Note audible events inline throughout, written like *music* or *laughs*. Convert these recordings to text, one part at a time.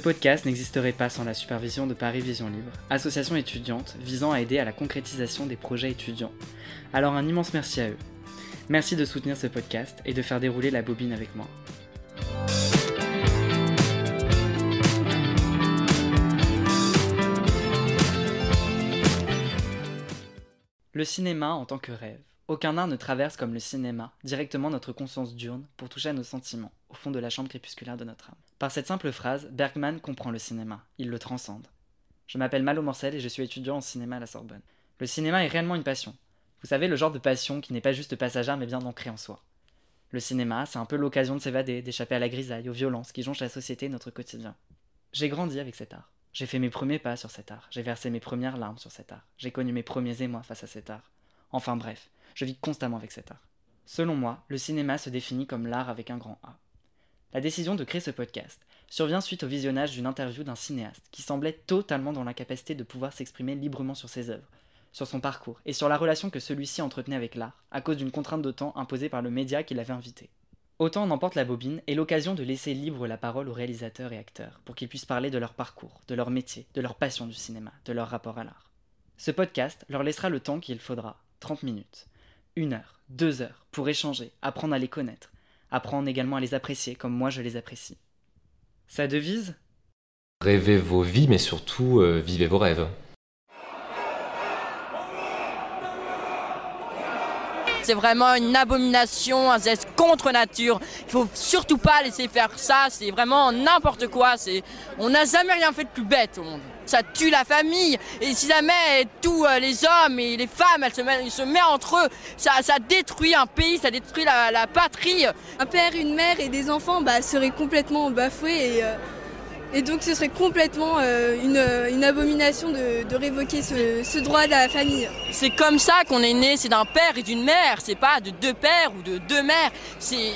Podcast n'existerait pas sans la supervision de Paris Vision Libre, association étudiante visant à aider à la concrétisation des projets étudiants. Alors un immense merci à eux. Merci de soutenir ce podcast et de faire dérouler la bobine avec moi. Le cinéma en tant que rêve. Aucun art ne traverse comme le cinéma directement notre conscience diurne pour toucher à nos sentiments, au fond de la chambre crépusculaire de notre âme. Par cette simple phrase, Bergman comprend le cinéma, il le transcende. Je m'appelle Malo Morcel et je suis étudiant en cinéma à la Sorbonne. Le cinéma est réellement une passion. Vous savez, le genre de passion qui n'est pas juste passagère mais bien ancrée en soi. Le cinéma, c'est un peu l'occasion de s'évader, d'échapper à la grisaille, aux violences qui jonchent la société et notre quotidien. J'ai grandi avec cet art. J'ai fait mes premiers pas sur cet art. J'ai versé mes premières larmes sur cet art. J'ai connu mes premiers émois face à cet art. Enfin bref, je vis constamment avec cet art. Selon moi, le cinéma se définit comme l'art avec un grand A. La décision de créer ce podcast survient suite au visionnage d'une interview d'un cinéaste qui semblait totalement dans l'incapacité de pouvoir s'exprimer librement sur ses œuvres, sur son parcours et sur la relation que celui-ci entretenait avec l'art, à cause d'une contrainte de temps imposée par le média qui l'avait invité. Autant en emporte la bobine et l'occasion de laisser libre la parole aux réalisateurs et acteurs pour qu'ils puissent parler de leur parcours, de leur métier, de leur passion du cinéma, de leur rapport à l'art. Ce podcast leur laissera le temps qu'il faudra, 30 minutes, une heure, deux heures, pour échanger, apprendre à les connaître, apprendre également à les apprécier comme moi je les apprécie. Sa devise? Rêvez vos vies, mais surtout euh, vivez vos rêves. C'est vraiment une abomination, un geste contre nature. Il faut surtout pas laisser faire ça. C'est vraiment n'importe quoi. C'est, on n'a jamais rien fait de plus bête au monde. Ça tue la famille. Et si jamais tous euh, les hommes et les femmes, elles se mettent, ils se mettent entre eux, ça, ça détruit un pays, ça détruit la, la patrie. Un père, une mère et des enfants bah, seraient complètement bafoués et, euh, et donc ce serait complètement euh, une, une abomination de, de révoquer ce, ce droit de la famille. C'est comme ça qu'on est né. C'est d'un père et d'une mère. C'est pas de deux pères ou de deux mères. C'est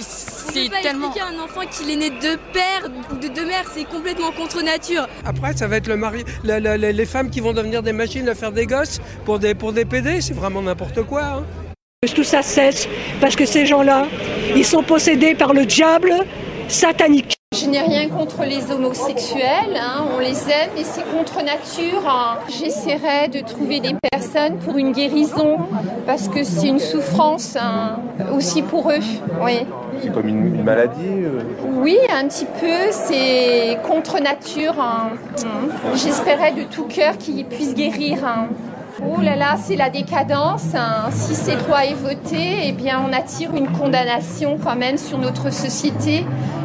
c'est tellement. expliquer à un enfant qu'il est né de deux pères ou de deux mères, c'est complètement contre nature. Après, ça va être le mari, la- la- la- les femmes qui vont devenir des machines à faire des gosses pour des, pour des PD, c'est vraiment n'importe quoi. hein. Que tout ça cesse parce que ces gens-là, ils sont possédés par le diable satanique. Je n'ai rien contre les homosexuels, hein, on les aime, mais c'est contre nature. hein. J'essaierai de trouver des personnes pour une guérison, parce que c'est une souffrance hein, aussi pour eux. Oui. C'est comme une, une maladie. euh, oui, un petit peu, c'est contre nature. J'espérais de tout cœur qu'ils puissent guérir. Hein. Oh là là, c'est la décadence. hein. Si ces lois est voté, eh bien, on attire une condamnation quand même sur notre société.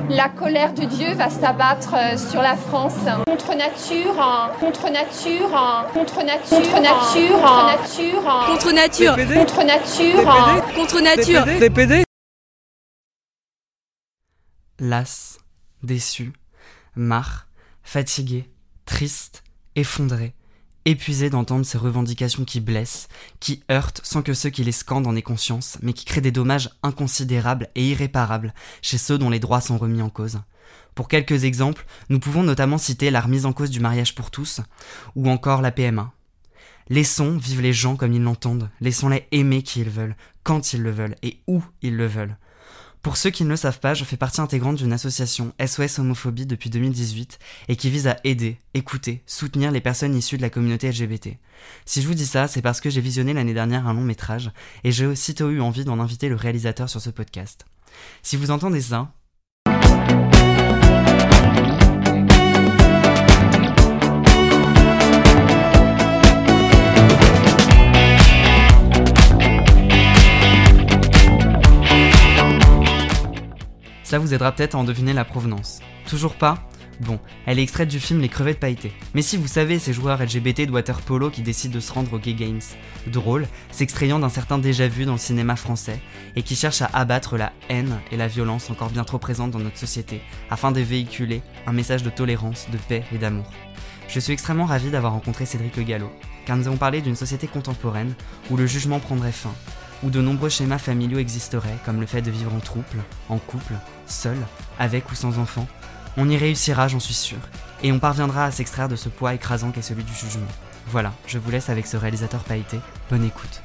La colère de Dieu va s'abattre euh, sur la France. Contre nature, hein. contre nature, hein. contre nature, contre nature, hein. contre nature, hein. Contre nature. Contre nature. hein. Contre nature. Des PD. las, déçu, marre, fatigué, triste, effondré, épuisé d'entendre ces revendications qui blessent, qui heurtent sans que ceux qui les scandent en aient conscience, mais qui créent des dommages inconsidérables et irréparables chez ceux dont les droits sont remis en cause. Pour quelques exemples, nous pouvons notamment citer la remise en cause du mariage pour tous, ou encore la PMA. Laissons vivre les gens comme ils l'entendent, laissons-les aimer qui ils veulent, quand ils le veulent et où ils le veulent. Pour ceux qui ne le savent pas, je fais partie intégrante d'une association SOS Homophobie depuis 2018 et qui vise à aider, écouter, soutenir les personnes issues de la communauté LGBT. Si je vous dis ça, c'est parce que j'ai visionné l'année dernière un long métrage et j'ai aussitôt eu envie d'en inviter le réalisateur sur ce podcast. Si vous entendez ça, Ça vous aidera peut-être à en deviner la provenance. Toujours pas Bon, elle est extraite du film Les crevettes pailletées. Mais si vous savez, ces joueurs LGBT de water polo qui décident de se rendre aux Gay Games. Drôle, s'extrayant d'un certain déjà-vu dans le cinéma français, et qui cherchent à abattre la haine et la violence encore bien trop présentes dans notre société, afin de véhiculer un message de tolérance, de paix et d'amour. Je suis extrêmement ravi d'avoir rencontré Cédric Le Gallo, car nous avons parlé d'une société contemporaine où le jugement prendrait fin, où de nombreux schémas familiaux existeraient, comme le fait de vivre en trouble, en couple, seul, avec ou sans enfant. On y réussira, j'en suis sûr, et on parviendra à s'extraire de ce poids écrasant qu'est celui du jugement. Voilà, je vous laisse avec ce réalisateur pailleté. Bonne écoute.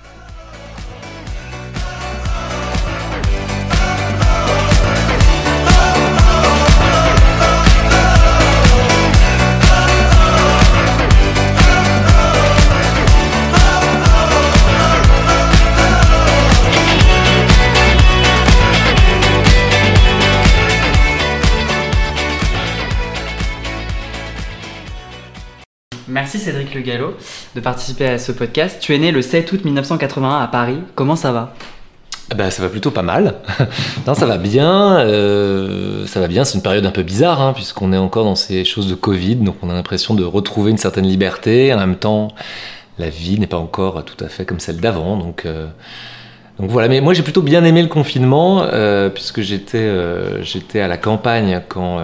Merci Cédric Le Gallo de participer à ce podcast. Tu es né le 7 août 1981 à Paris. Comment ça va? Ben, ça va plutôt pas mal. *laughs* non, ça va bien. euh, ça va bien. C'est une période un peu bizarre, hein, puisqu'on est encore dans ces choses de Covid. Donc, on a l'impression de retrouver une certaine liberté. En même temps, la vie n'est pas encore tout à fait comme celle d'avant. Donc, euh, voilà. Mais moi, j'ai plutôt bien aimé le confinement, euh, puisque j'étais à la campagne quand,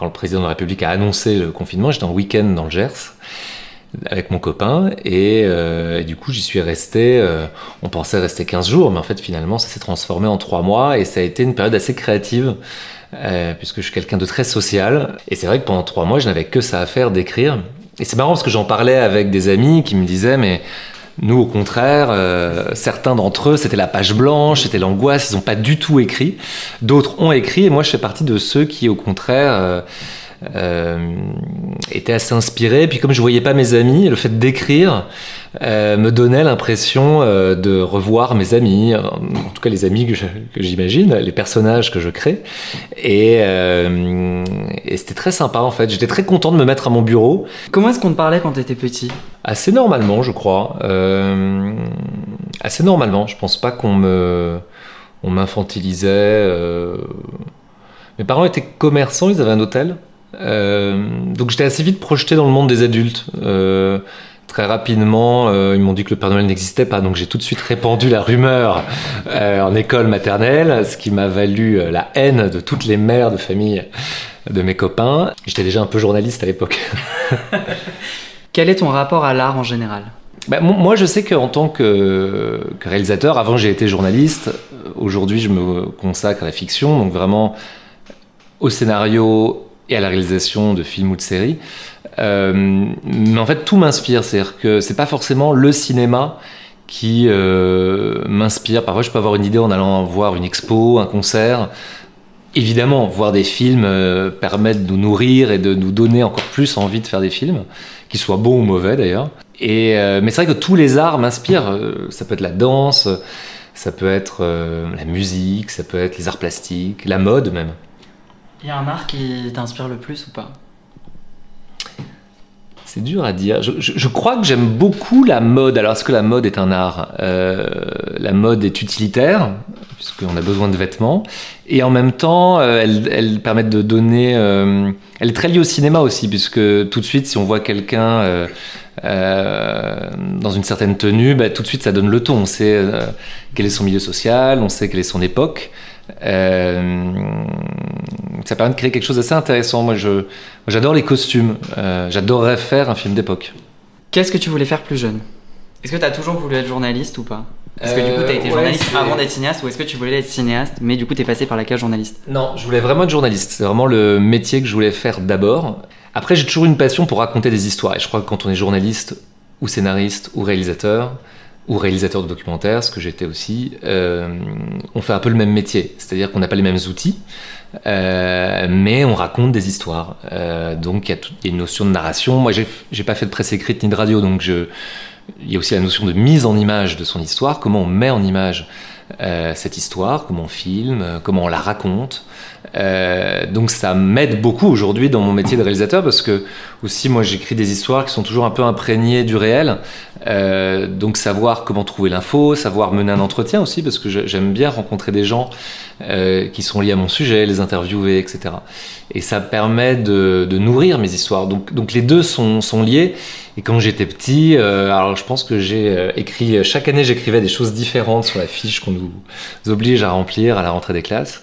quand le président de la République a annoncé le confinement. J'étais en week-end dans le Gers avec mon copain et, euh, du coup j'y suis resté euh, on pensait rester 15 jours mais en fait finalement ça s'est transformé en 3 mois et ça a été une période assez créative euh, puisque je suis quelqu'un de très social et c'est vrai que pendant 3 mois je n'avais que ça à faire d'écrire et c'est marrant parce que j'en parlais avec des amis qui me disaient mais nous, au contraire, euh, certains d'entre eux, c'était la page blanche, c'était l'angoisse, ils n'ont pas du tout écrit. D'autres ont écrit, et moi, je fais partie de ceux qui, au contraire, euh, étaient assez inspirés. Puis, comme je voyais pas mes amis, le fait d'écrire euh, me donnait l'impression euh, de revoir mes amis, en tout cas les amis que j'imagine, les personnages que je crée. Et, et c'était très sympa, en fait. J'étais très content de me mettre à mon bureau. Comment est-ce qu'on te parlait quand t'étais petit? Assez normalement, je crois. Euh, assez normalement. Je pense pas qu'on me, on m'infantilisait. euh. Mes parents étaient commerçants, ils avaient un hôtel. Euh, donc j'étais assez vite projeté dans le monde des adultes. Euh, très rapidement, euh, ils m'ont dit que le Père Noël n'existait pas, donc j'ai tout de suite répandu la rumeur en école maternelle, ce qui m'a valu la haine de toutes les mères de famille de mes copains. J'étais déjà un peu journaliste à l'époque. *laughs* Quel est ton rapport à l'art en général? Bah, mo- moi, je sais qu'en tant que, que réalisateur, avant j'ai été journaliste, aujourd'hui je me consacre à la fiction, donc vraiment au scénario et à la réalisation de films ou de séries. Euh, mais en fait, tout m'inspire, c'est-à-dire que c'est pas forcément le cinéma qui euh, m'inspire. Parfois, je peux avoir une idée en allant voir une expo, un concert. Évidemment, voir des films euh, permet de nous nourrir et de nous donner encore plus envie de faire des films, qu'ils soient bons ou mauvais d'ailleurs. Et, euh, mais c'est vrai que tous les arts m'inspirent. Ça peut être la danse, ça peut être la musique, ça peut être les arts plastiques, la mode même. Il y a un art qui t'inspire le plus ou pas C'est dur à dire. Je, crois que j'aime beaucoup la mode. Alors, est-ce que la mode est un art? Euh, La mode est utilitaire, puisqu'on a besoin de vêtements. Et en même temps, euh, elle, permet de donner... euh, elle est très liée au cinéma aussi, puisque tout de suite, si on voit quelqu'un dans une certaine tenue, bah, tout de suite, ça donne le ton. On sait quel est son milieu social, on sait quelle est son époque. Euh, ça permet de créer quelque chose d'assez intéressant. Moi, je, j'adore les costumes. Euh, j'adorerais faire un film d'époque. Qu'est-ce que tu voulais faire plus jeune? Est-ce que t'as toujours voulu être journaliste ou pas? Parce que du coup, t'as Euh, été ouais, journaliste avant d'être cinéaste, ou est-ce que tu voulais être cinéaste, mais du coup, t'es passé par la case journaliste? Non, je voulais vraiment être journaliste. C'est vraiment le métier que je voulais faire d'abord. Après, j'ai toujours une passion pour raconter des histoires. Et je crois que quand on est journaliste, ou scénariste, ou réalisateur, ou réalisateur de documentaires, ce que j'étais aussi, euh, on fait un peu le même métier. C'est-à-dire qu'on n'a pas les mêmes outils, euh, mais on raconte des histoires. Euh, donc il y, y a une notion de narration. Moi, j'ai pas fait de presse écrite ni de radio, donc il y a aussi la notion de mise en image de son histoire, comment on met en image cette histoire, comment on filme, comment on la raconte. Euh, donc ça m'aide beaucoup aujourd'hui dans mon métier de réalisateur parce que aussi moi j'écris des histoires qui sont toujours un peu imprégnées du réel. Euh, donc savoir comment trouver l'info, savoir mener un entretien aussi parce que j'aime bien rencontrer des gens euh, qui sont liés à mon sujet, les interviewer, etc. Et ça permet de, nourrir mes histoires. Donc, les deux sont, sont liés. Et quand j'étais petit, alors je pense que j'ai écrit, chaque année j'écrivais des choses différentes sur la fiche qu'on nous oblige à remplir à la rentrée des classes.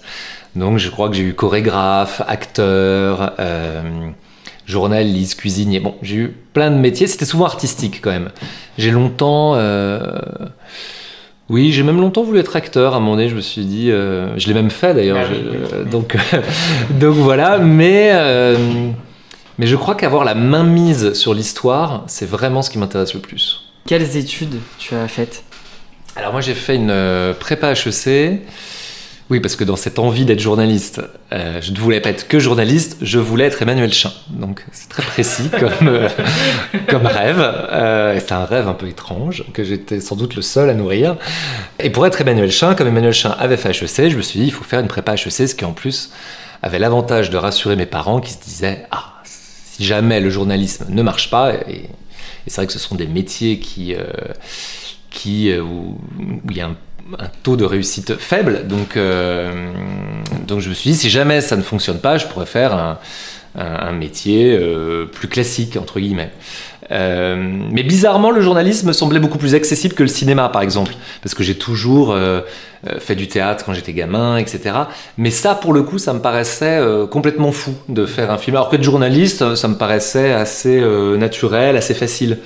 Donc je crois que j'ai eu chorégraphe, acteur, euh, journaliste, cuisinier. Bon, j'ai eu plein de métiers. C'était souvent artistique quand même. J'ai longtemps... euh, oui, j'ai même longtemps voulu être acteur. À un moment donné, je me suis dit... euh, je l'ai même fait d'ailleurs. Ah oui, Je- oui, oui. Donc, *laughs* donc voilà. Mais, euh, mais je crois qu'avoir la main mise sur l'histoire, c'est vraiment ce qui m'intéresse le plus. Quelles études tu as faites? Alors moi j'ai fait une prépa HEC. Oui, parce que dans cette envie d'être journaliste, euh, je ne voulais pas être que journaliste, je voulais être Emmanuel Chin. Donc c'est très précis *laughs* comme, euh, comme rêve. Euh, c'est un rêve un peu étrange que j'étais sans doute le seul à nourrir. Et pour être Emmanuel Chin, comme Emmanuel Chin avait fait HEC, je me suis dit il faut faire une prépa HEC, ce qui en plus avait l'avantage de rassurer mes parents qui se disaient ah si jamais le journalisme ne marche pas, et, c'est vrai que ce sont des métiers qui, qui, où, il y a un, taux de réussite faible, donc, donc je me suis dit, si jamais ça ne fonctionne pas, je pourrais faire un, un métier plus classique, entre guillemets. Euh, mais bizarrement, le journalisme me semblait beaucoup plus accessible que le cinéma, par exemple, parce que j'ai toujours euh, euh, fait du théâtre quand j'étais gamin, etc. Mais ça, pour le coup, ça me paraissait complètement fou de faire un film. Alors que de journaliste, ça me paraissait assez naturel, assez facile.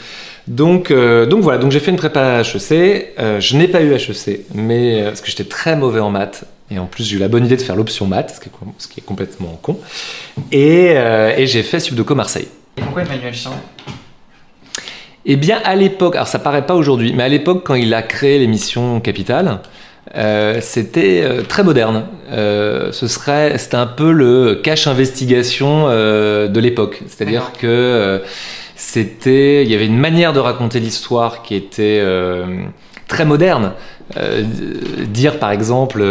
Donc, donc voilà, donc j'ai fait une prépa HEC. je n'ai pas eu HEC, mais parce que j'étais très mauvais en maths. Et en plus, j'ai eu la bonne idée de faire l'option maths, ce qui est, complètement con. Et, et j'ai fait Subdeco Marseille. Et pourquoi Emmanuel Champ eh bien, à l'époque, alors ça paraît pas aujourd'hui, mais à l'époque, quand il a créé l'émission Capital, euh, c'était euh, très moderne. Euh, ce serait, c'était un peu le cache investigation de l'époque. C'est-à-dire que c'était, il y avait une manière de raconter l'histoire qui était très moderne. dire par exemple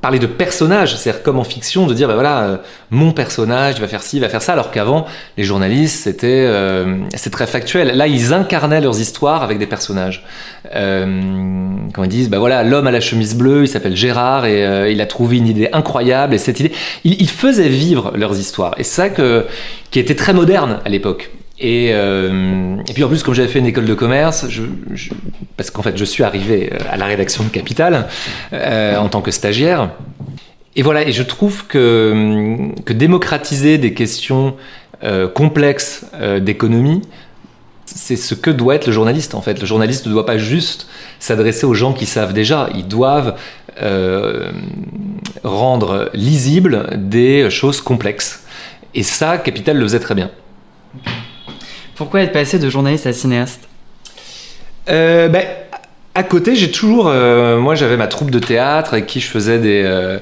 parler de personnage, c'est-à-dire comme en fiction, de dire ben voilà, euh, mon personnage il va faire ci, il va faire ça, alors qu'avant les journalistes c'était euh, c'est très factuel. Là ils incarnaient leurs histoires avec des personnages. Euh, quand ils disent ben voilà l'homme à la chemise bleue, il s'appelle Gérard et euh, il a trouvé une idée incroyable et cette idée, ils, faisaient vivre leurs histoires et ça que qui était très moderne à l'époque. Euh, et, puis en plus, comme j'avais fait une école de commerce, parce qu'en fait je suis arrivé euh, à la rédaction de Capital euh, en tant que stagiaire. Et voilà, et je trouve que, que démocratiser des questions complexes d'économie, c'est ce que doit être le journaliste en fait. Le journaliste ne doit pas juste s'adresser aux gens qui savent déjà, ils doivent rendre lisibles des choses complexes. Et ça, Capital le faisait très bien. Pourquoi être passé de journaliste à cinéaste euh, ben, À côté, j'ai toujours. Euh, moi, j'avais ma troupe de théâtre avec qui je faisais des. Euh,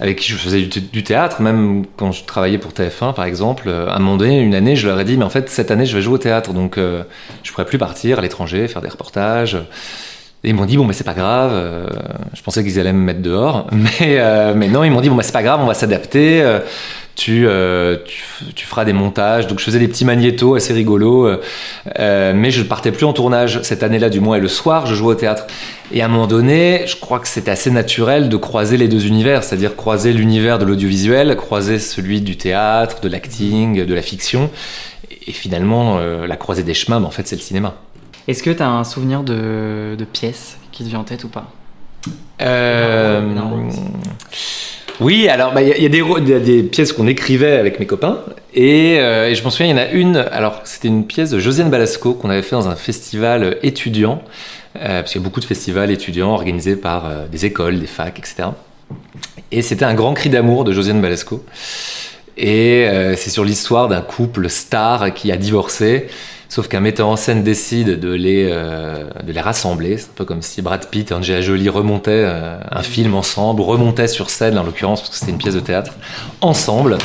avec qui je faisais du, théâtre, même quand je travaillais pour TF1 par exemple. À un moment donné, une année, je leur ai dit, mais en fait, cette année, je vais jouer au théâtre, donc je ne pourrais plus partir à l'étranger, faire des reportages. Et ils m'ont dit, bon, mais c'est pas grave. je pensais qu'ils allaient me mettre dehors. *laughs* Mais, non, ils m'ont dit, bon, mais c'est pas grave, on va s'adapter. Euh, tu, tu, feras des montages. Donc je faisais des petits magnétos assez rigolos, euh, euh, mais je ne partais plus en tournage cette année-là du moins. Et le soir, je jouais au théâtre. Et à un moment donné, je crois que c'était assez naturel de croiser les deux univers, c'est-à-dire croiser l'univers de l'audiovisuel, croiser celui du théâtre, de l'acting, de la fiction. Et finalement, la croisée des chemins, en fait, c'est le cinéma. Est-ce que tu as un souvenir de, de pièce qui te vient en tête ou pas? Euh... Oui, alors bah, il y, a des, pièces qu'on écrivait avec mes copains euh, et, je m'en souviens, il y en a une. Alors c'était une pièce de Josiane Balasco qu'on avait fait dans un festival étudiant, euh, parce qu'il y a beaucoup de festivals étudiants organisés par euh, des écoles, des facs, etc. Et c'était un grand cri d'amour de Josiane Balasco. Et c'est sur l'histoire d'un couple star qui a divorcé Sauf qu'un metteur en scène décide de les, euh, de les rassembler. C'est un peu comme si Brad Pitt et Angela Jolie remontaient euh, un film ensemble, remontaient sur scène en l'occurrence, parce que c'était une pièce de théâtre, ensemble.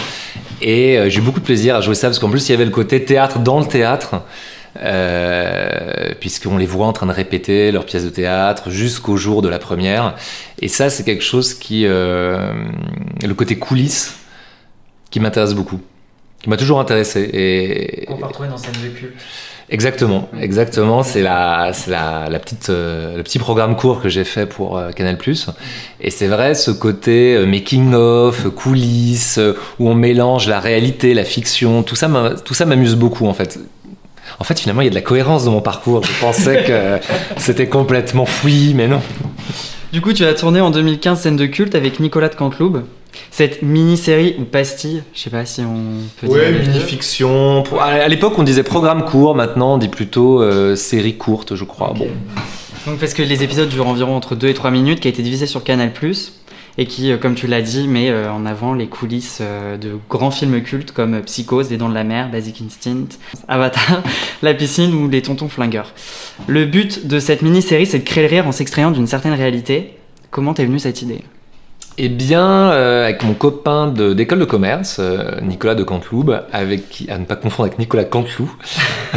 Et euh, j'ai eu beaucoup de plaisir à jouer ça, parce qu'en plus il y avait le côté théâtre dans le théâtre. puisqu'on les voit en train de répéter leur pièce de théâtre jusqu'au jour de la première. Et ça, c'est quelque chose qui, le côté coulisses, qui m'intéresse beaucoup qui m'a toujours intéressé. Et, Qu'on peut retrouver dans scène de culte. Exactement, exactement. C'est la, la, la, petite, euh, le petit programme court que j'ai fait pour euh, Canal+. Et c'est vrai, ce côté euh, making of, coulisses, où on mélange la réalité, la fiction, tout ça, tout ça m'amuse beaucoup en fait. En fait, finalement, il y a de la cohérence dans mon parcours. Je pensais que *laughs* c'était complètement fouillis, mais non. Du coup, tu as tourné en 2015 scène de culte avec Nicolas de Canteloube. Cette mini-série ou pastille, je sais pas si on peut dire. Ouais, mini-fiction. À l'époque, on disait programme court, maintenant on dit plutôt euh, série courte, je crois. Bon. Donc, parce que les épisodes durent environ entre 2 et 3 minutes, qui a été divisé sur Canal et qui, euh, comme tu l'as dit, met euh, en avant les coulisses de grands films cultes comme Psychose, Les Dents de la Mer, Basic Instinct, Avatar, *laughs* La Piscine ou Les Tontons Flingueurs. Le but de cette mini-série, c'est de créer le rire en s'extrayant d'une certaine réalité. Comment t'es venue cette idée? Eh bien, euh, avec mon copain d'école de, commerce, euh, Nicolas de Canteloube, à ne pas confondre avec Nicolas Canteloup.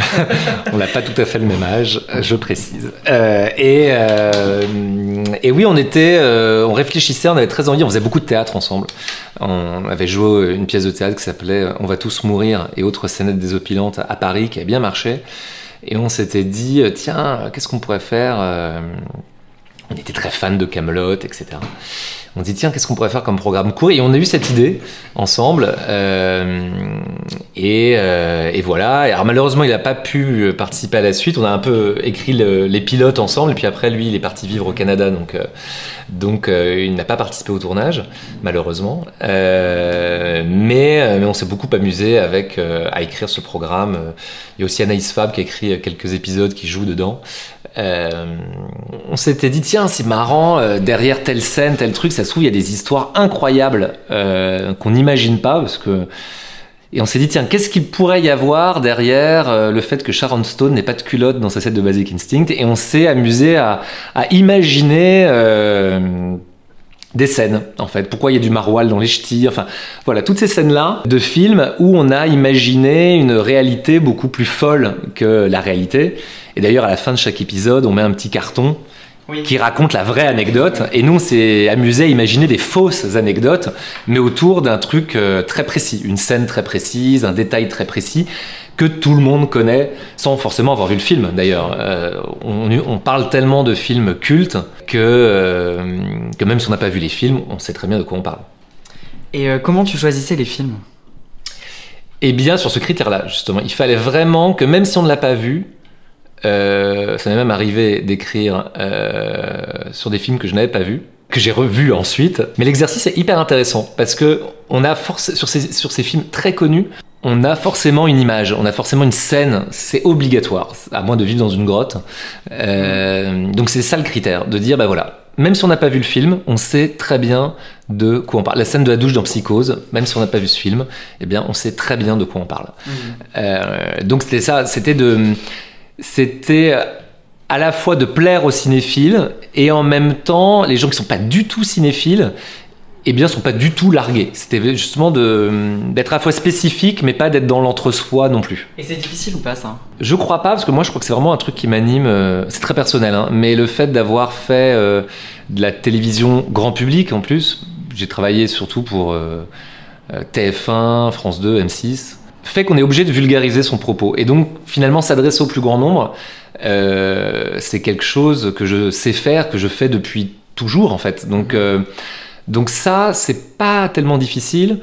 *laughs* on n'a pas tout à fait le même âge, je précise. Euh, et, oui, on était, on réfléchissait, on avait très envie, on faisait beaucoup de théâtre ensemble. On avait joué une pièce de théâtre qui s'appelait On va tous mourir et autres scénettes désopilantes à Paris, qui a bien marché. Et on s'était dit, tiens, qu'est-ce qu'on pourrait faire On était très fans de Camelot, etc. On dit tiens qu'est-ce qu'on pourrait faire comme programme court et on a eu cette idée ensemble euh, et, euh, et voilà. Alors malheureusement il n'a pas pu participer à la suite. On a un peu écrit le- les pilotes ensemble et puis après lui il est parti vivre au Canada donc euh, donc euh, il n'a pas participé au tournage malheureusement. Euh, mais, euh, mais on s'est beaucoup amusé avec euh, à écrire ce programme. Il y a aussi Anaïs Fab qui a écrit quelques épisodes qui jouent dedans. Euh, on s'était dit tiens c'est marrant euh, derrière telle scène tel truc ça se trouve il y a des histoires incroyables euh, qu'on n'imagine pas parce que et on s'est dit tiens qu'est-ce qu'il pourrait y avoir derrière euh, le fait que Sharon Stone n'ait pas de culotte dans sa scène de Basic Instinct? Et on s'est amusé à, à imaginer des scènes en fait. Pourquoi il y a du maroilles dans les ch'tis enfin voilà. Toutes ces scènes là de films où on a imaginé une réalité beaucoup plus folle que la réalité. Et d'ailleurs à la fin de chaque épisode on met un petit carton Oui. qui raconte la vraie anecdote. Et nous on s'est amusé à imaginer des fausses anecdotes mais autour d'un truc euh, très précis. Une scène très précise un détail très précis que tout le monde connaît sans forcément avoir vu le film d'ailleurs. Euh, on, on parle tellement de films cultes que, euh, que même si on n'a pas vu les films, on sait très bien de quoi on parle. Et euh, comment tu choisissais les films? Et bien sur ce critère-là, justement, il fallait vraiment que même si on ne l'a pas vu, ça m'est même arrivé d'écrire sur des films que je n'avais pas vus, que j'ai revus ensuite. Mais l'exercice est hyper intéressant parce que on a forc- sur ces, sur ces films très connus, on a forcément une image, on a forcément une scène, c'est obligatoire, à moins de vivre dans une grotte. Euh, donc c'est ça le critère, de dire, bah voilà, même si on n'a pas vu le film, on sait très bien de quoi on parle. La scène de la douche dans Psychose, même si on n'a pas vu ce film, eh bien on sait très bien de quoi on parle. Euh, donc c'était ça, c'était de, c'était à la fois de plaire aux cinéphiles et en même temps les gens qui sont pas du tout cinéphiles eh bien, sont pas du tout largués. C'était justement d'être à la fois spécifique, mais pas d'être dans l'entre-soi non plus. Et c'est difficile ou pas ça? Je crois pas, parce que moi je crois que c'est vraiment un truc qui m'anime. euh, c'est très personnel, hein, mais le fait d'avoir fait euh, de la télévision grand public en plus, j'ai travaillé surtout pour euh, euh, TF1, France 2, M6, fait qu'on est obligé de vulgariser son propos. Et donc finalement s'adresser au plus grand nombre, c'est quelque chose que je sais faire, que je fais depuis toujours en fait. Donc, donc ça, c'est pas tellement difficile.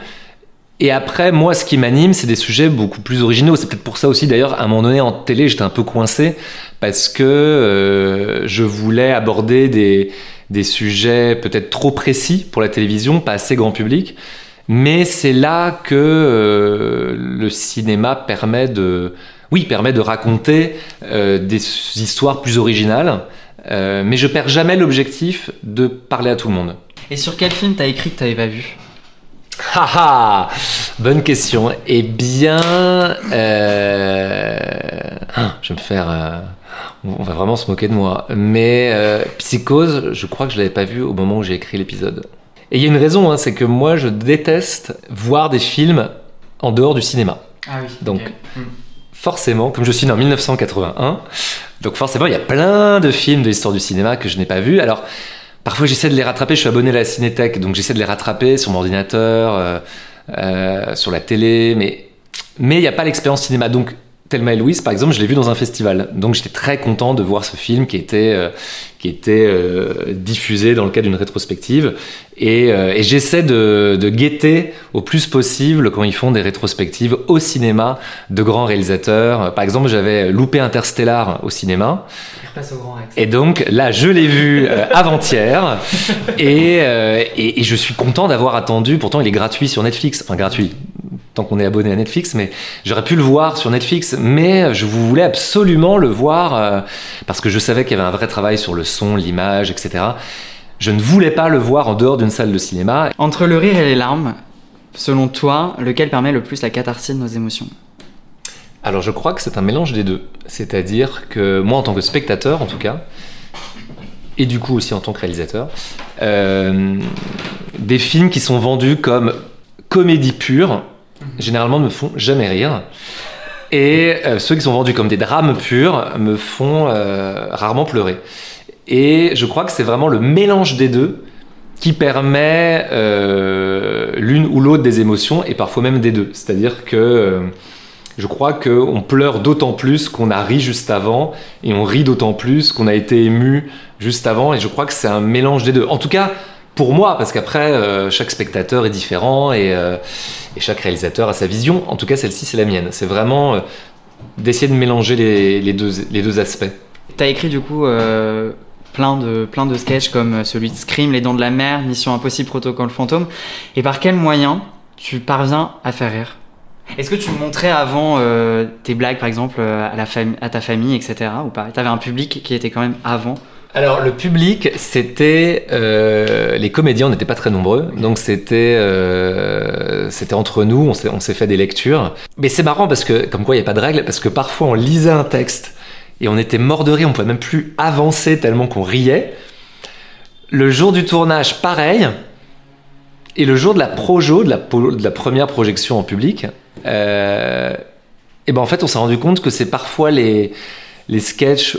Et après, moi, ce qui m'anime, c'est des sujets beaucoup plus originaux. C'est peut-être pour ça aussi, d'ailleurs, à un moment donné, en télé, j'étais un peu coincé parce que euh, je voulais aborder des, sujets peut-être trop précis pour la télévision, pas assez grand public. Mais c'est là que euh, le cinéma permet de, oui, permet de raconter euh, des histoires plus originales. Mais je perds jamais l'objectif de parler à tout le monde. Et sur quel film t'as écrit que t'avais pas vu Haha, bonne question. Eh bien, euh, ah, je vais me faire. euh, on va vraiment se moquer de moi. Mais euh, Psychose, je crois que je l'avais pas vu au moment où j'ai écrit l'épisode. Et il y a une raison, hein, c'est que moi, je déteste voir des films en dehors du cinéma. Ah oui. Donc, forcément, comme je suis né en 1981, donc forcément, il y a plein de films de l'histoire du cinéma que je n'ai pas vus. Alors, parfois, j'essaie de les rattraper. Je suis abonné à la Cinétech, donc j'essaie de les rattraper sur mon ordinateur, euh, euh, sur la télé, mais mais il n'y a pas l'expérience cinéma. Donc, Thelma et Louise, par exemple, je l'ai vu dans un festival. Donc, j'étais très content de voir ce film qui était, euh, qui était euh, diffusé dans le cadre d'une rétrospective. Et, euh, et j'essaie de, de guetter au plus possible quand ils font des rétrospectives au cinéma de grands réalisateurs. Par exemple, j'avais loupé Interstellar au cinéma. Au Grand. Et donc là, je l'ai vu euh, avant-hier. *laughs* Et, et, et je suis content d'avoir attendu. Pourtant, il est gratuit sur Netflix. Enfin, gratuit. Tant qu'on est abonné à Netflix, mais j'aurais pu le voir sur Netflix, mais je voulais absolument le voir euh, parce que je savais qu'il y avait un vrai travail sur le son, l'image, etc. Je ne voulais pas le voir en dehors d'une salle de cinéma. Entre le rire et les larmes, selon toi, lequel permet le plus la catharsis de nos émotions? Alors je crois que c'est un mélange des deux. C'est-à-dire que moi, en tant que spectateur, en tout cas, et du coup aussi en tant que réalisateur, euh, des films qui sont vendus comme comédie pure, généralement ne me font jamais rire. Et euh, ceux qui sont vendus comme des drames purs me font euh, rarement pleurer. Et je crois que c'est vraiment le mélange des deux qui permet euh, l'une ou l'autre des émotions et parfois même des deux. C'est-à-dire que euh, je crois qu'on pleure d'autant plus qu'on a ri juste avant et on rit d'autant plus qu'on a été ému juste avant. Et je crois que c'est un mélange des deux. En tout cas, pour moi, parce qu'après, euh, chaque spectateur est différent et, chaque réalisateur a sa vision. En tout cas, celle-ci, c'est la mienne. C'est vraiment d'essayer de mélanger les, deux, les deux aspects. T'as écrit du coup plein de plein de sketchs comme celui de Scream, Les Dents de la Mer, Mission Impossible, Protocole Fantôme. Et par quel moyen tu parviens à faire rire? Est-ce que tu montrais avant euh, tes blagues, par exemple, euh, à, la à ta famille, etc. ou pas? T'avais un public qui était quand même avant? Alors le public, c'était euh, les comédiens, on n'était pas très nombreux, donc c'était euh, c'était entre nous, on s'est on s'est fait des lectures. Mais c'est marrant parce que comme quoi il n'y a pas de règle, parce que parfois on lisait un texte et on était mort de rire, on pouvait même plus avancer tellement qu'on riait. Le jour du tournage, pareil. Et le jour de la projo, de la, première projection en public, euh, et ben en fait on s'est rendu compte que c'est parfois les les sketchs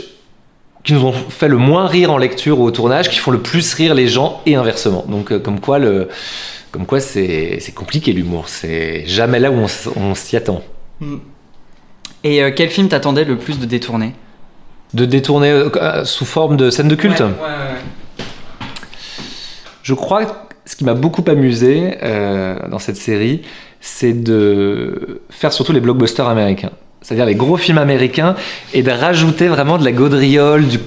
qui nous ont fait le moins rire en lecture ou au tournage, qui font le plus rire les gens et inversement. Donc euh, comme quoi c'est compliqué l'humour. C'est jamais là où on, on s'y attend. Et euh, quel film t'attendais le plus de détourner? De détourner euh, euh, sous forme de scène de culte. Ouais, ouais, ouais. Je crois que ce qui m'a beaucoup amusé euh, dans cette série, c'est de faire surtout les blockbusters américains. C'est-à-dire les gros films américains et de rajouter vraiment de la gaudriole. Du...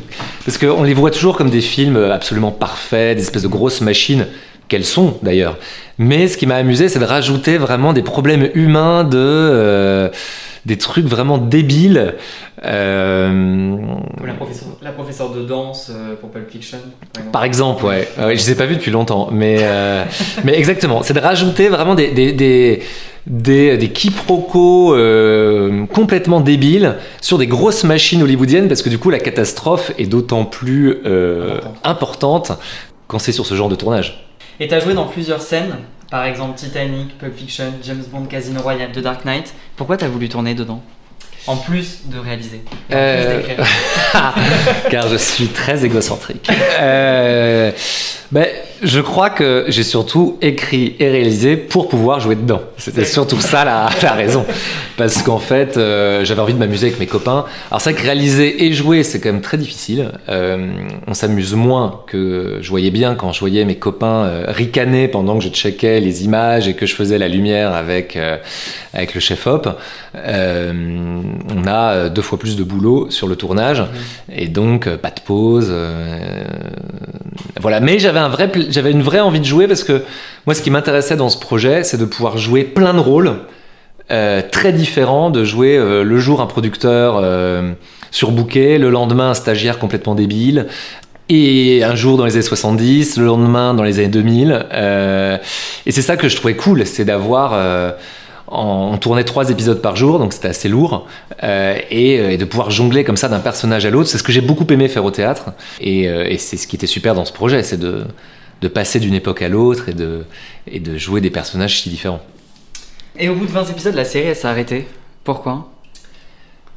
Parce qu'on les voit toujours comme des films absolument parfaits, des espèces de grosses machines, qu'elles sont d'ailleurs. Mais ce qui m'a amusé, c'est de rajouter vraiment des problèmes humains, de, euh, des trucs vraiment débiles. Euh, la professeure, la professeure de danse euh, pour Pulp Fiction, par exemple. par exemple, ouais. Ouais, je les ai pas vus depuis longtemps, mais, euh, *laughs* mais exactement. C'est de rajouter vraiment des, des, des, des, des quiproquos euh, complètement débiles sur des grosses machines hollywoodiennes, parce que du coup, la catastrophe est d'autant plus euh, importante quand c'est sur ce genre de tournage. Et t'as joué dans plusieurs scènes, par exemple Titanic, Pulp Fiction, James Bond, Casino Royale, The Dark Knight. Pourquoi t'as voulu tourner dedans? En plus de réaliser. Et en Euh, plus d'écrire. *laughs* *laughs* car je suis très égocentrique. Euh, ben, je crois que j'ai surtout écrit et réalisé pour pouvoir jouer dedans. C'était surtout ça la, *laughs* la raison. Parce qu'en fait, euh, j'avais envie de m'amuser avec mes copains. Alors c'est vrai que réaliser et jouer, c'est quand même très difficile. Euh, on s'amuse moins que je voyais bien quand je voyais mes copains euh, ricaner pendant que je checkais les images et que je faisais la lumière avec, avec le chef-op. On a deux fois plus de boulot sur le tournage et donc pas de pause. voilà, mais j'avais un vrai, pla- j'avais une vraie envie de jouer parce que moi, ce qui m'intéressait dans ce projet, c'est de pouvoir jouer plein de rôles euh, très différents, de jouer euh, le jour un producteur euh, surbooké, le lendemain un stagiaire complètement débile. Et un jour dans les années 70, le lendemain dans les années 2000. euh, et c'est ça que je trouvais cool, c'est d'avoir... on tournait trois épisodes par jour, donc c'était assez lourd, et, de pouvoir jongler comme ça d'un personnage à l'autre, c'est ce que j'ai beaucoup aimé faire au théâtre, et c'est ce qui était super dans ce projet, c'est de, de passer d'une époque à l'autre et de, et de jouer des personnages si différents. Et au bout de 20 épisodes, la série elle s'est arrêtée. Pourquoi?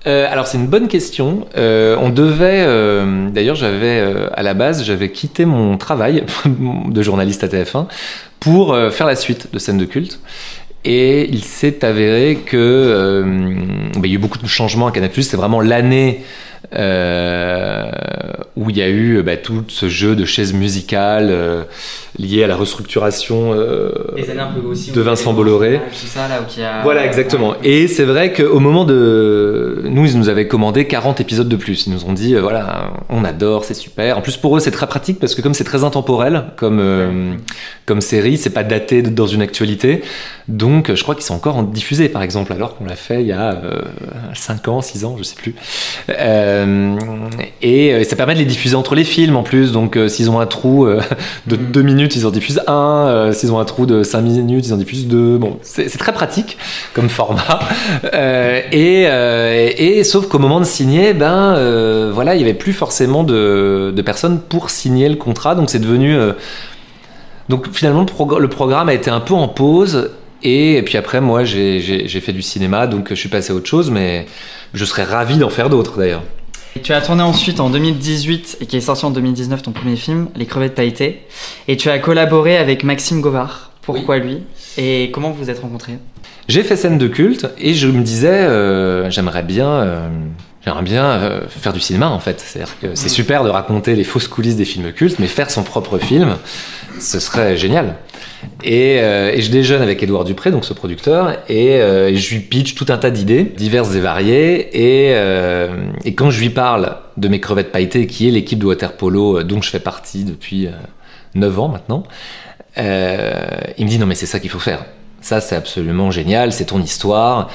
Euh, alors c'est une bonne question. Euh, on devait, euh, d'ailleurs j'avais à la base j'avais quitté mon travail *laughs* de journaliste à TF1 pour faire la suite de scène de culte. Et il s'est avéré que bah, il y a eu beaucoup de changements à Canal+. C'est vraiment l'année où il y a eu bah, tout ce jeu de chaises musicales euh, lié à la restructuration euh, aussi. de Vincent Bolloré. ça là a. Voilà, exactement. Et c'est vrai qu'au moment de. Nous, ils nous avaient commandé 40 épisodes de plus. Ils nous ont dit, euh, voilà, on adore, c'est super. En plus, pour eux, c'est très pratique parce que comme c'est très intemporel comme, euh, comme série, c'est pas daté dans une actualité. Donc, je crois qu'ils sont encore en diffusés, par exemple, alors qu'on l'a fait il y a euh, 5 ans, 6 ans, je sais plus. Euh, et euh, ça permet de les diffuser entre les films en plus. Donc, euh, s'ils ont un trou euh, *laughs* de Mhm. 2 minutes ils en diffusent un. Euh, S'ils ont un trou de 5 minutes, ils en diffusent deux. Bon, c'est très pratique comme format. *laughs* Euh, et, euh, et sauf qu'au moment de signer, ben euh, voilà, il y avait plus forcément de, de personnes pour signer le contrat. Donc c'est devenu. euh, donc finalement, le, progr- le programme a été un peu en pause. Et, et puis après, moi, j'ai fait du cinéma, donc je suis passé à autre chose, mais je serais ravi d'en faire d'autres d'ailleurs. Et tu as tourné ensuite en 2018 et qui est sorti en 2019 ton premier film, Les crevettes pailletées. Et tu as collaboré avec Maxime Govard. Pourquoi lui? Et comment vous vous êtes rencontrés? J'ai fait scène de culte et je me disais, euh, j'aimerais bien, euh, j'aimerais bien euh, faire du cinéma en fait. C'est-à-dire que c'est super de raconter les fausses coulisses des films cultes, mais faire son propre film, ce serait génial. Et, euh, et je déjeune avec Édouard Dupré, donc ce producteur, et euh, je lui pitch tout un tas d'idées, diverses et variées. Et, euh, et quand je lui parle de mes crevettes pailletées, qui est l'équipe de water polo dont je fais partie depuis euh, 9 ans maintenant, il me dit non mais c'est ça qu'il faut faire. Ça c'est absolument génial, c'est ton histoire,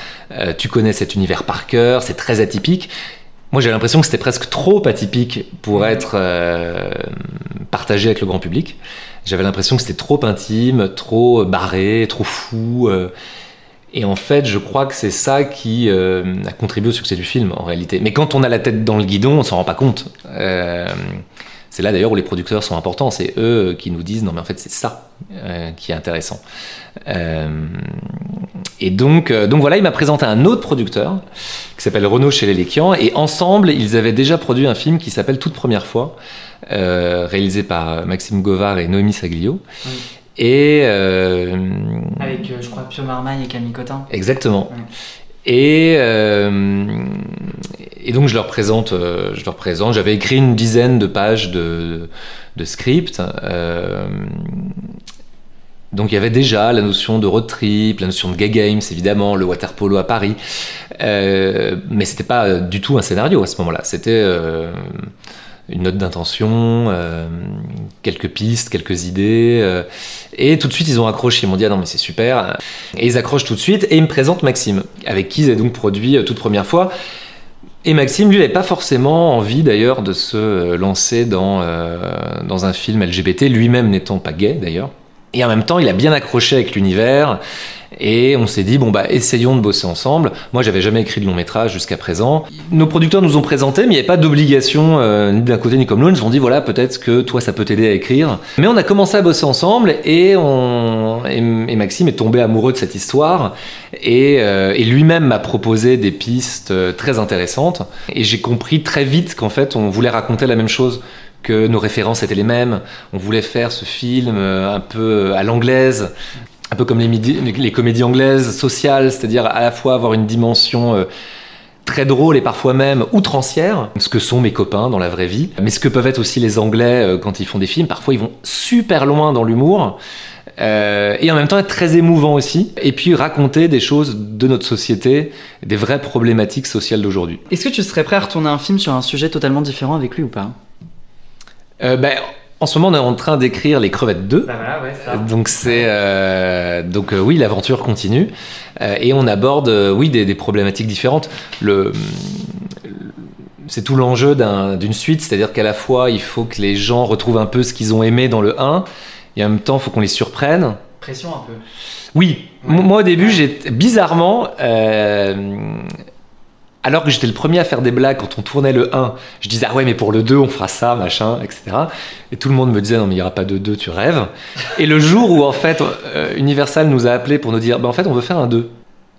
tu connais cet univers par cœur, c'est très atypique. Moi j'ai l'impression que c'était presque trop atypique pour être partagé avec le grand public. J'avais l'impression que c'était trop intime, trop barré, trop fou. euh, et en fait, je crois que c'est ça qui euh, a contribué au succès du film, en réalité. Mais quand on a la tête dans le guidon, on s'en rend pas compte. Euh, c'est là d'ailleurs où les producteurs sont importants. C'est eux qui nous disent non, mais en fait, c'est ça euh, qui est intéressant. Euh, et donc, euh, donc voilà, il m'a présenté un autre producteur qui s'appelle Renaud chez les Léquian. Et ensemble, ils avaient déjà produit un film qui s'appelle Toute première fois, euh, réalisé par Maxime Govard et Noémie Saglio. Oui. Et euh, Avec, euh, je crois, Pio Marmaille et Camille Cotin. Exactement. Et, euh, et donc je leur présente, euh, je leur présente. J'avais écrit une dizaine de pages de, de script. euh, donc il y avait déjà la notion de road trip, la notion de gay games évidemment, le water polo à Paris, Euh, mais c'était pas du tout un scénario à ce moment-là. C'était euh, une note d'intention, euh, quelques pistes, quelques idées, euh, et tout de suite ils ont accroché. Ils m'ont dit ah non mais c'est super, et ils accrochent tout de suite et ils me présentent Maxime, avec qui ils avaient donc produit euh, toute première fois. Et Maxime, lui, n'avait pas forcément envie d'ailleurs de se lancer dans un film LGBT, lui-même n'étant pas gay d'ailleurs. Et en même temps, il a bien accroché avec l'univers. Et on s'est dit, bon, bah, essayons de bosser ensemble. Moi, j'avais jamais écrit de long métrage jusqu'à présent. Nos producteurs nous ont présenté, mais il n'y avait pas d'obligation, euh, ni d'un côté ni comme l'autre. Ils ont dit, voilà, peut-être que toi, ça peut t'aider à écrire. Mais on a commencé à bosser ensemble et, on, et Maxime est tombé amoureux de cette histoire. Et, euh, et lui-même m'a proposé des pistes euh, très intéressantes. Et j'ai compris très vite qu'en fait, on voulait raconter la même chose que nos références étaient les mêmes. On voulait faire ce film euh, un peu à l'anglaise, un peu comme les, comédies anglaises sociales, c'est-à-dire à la fois avoir une dimension euh, très drôle et parfois même outrancière, ce que sont mes copains dans la vraie vie, mais ce que peuvent être aussi les Anglais euh, quand ils font des films. Parfois, ils vont super loin dans l'humour. euh, et en même temps être très émouvant aussi, et puis raconter des choses de notre société, des vraies problématiques sociales d'aujourd'hui. Est-ce que tu serais prêt à retourner un film sur un sujet totalement différent avec lui ou pas? Euh, ben, en ce moment, on est en train d'écrire Les Crevettes 2. Bah voilà, ouais, ça. Donc c'est euh, donc euh, oui l'aventure continue Euh, et on aborde euh, oui des, des problématiques différentes. Le c'est tout l'enjeu d'un- d'une suite, c'est-à-dire qu'à la fois il faut que les gens retrouvent un peu ce qu'ils ont aimé dans le 1 et en même temps il faut qu'on les surprenne. Pression un peu. Oui, Ouais. Moi au début j'ai bizarrement euh, alors que j'étais le premier à faire des blagues quand on tournait le 1, je disais ah ouais mais pour le 2 on fera ça, machin, etc. Et tout le monde me disait non mais il n'y aura pas de 2, tu rêves. Et le jour où en fait euh, Universal nous a appelé pour nous dire bah en fait on veut faire un 2.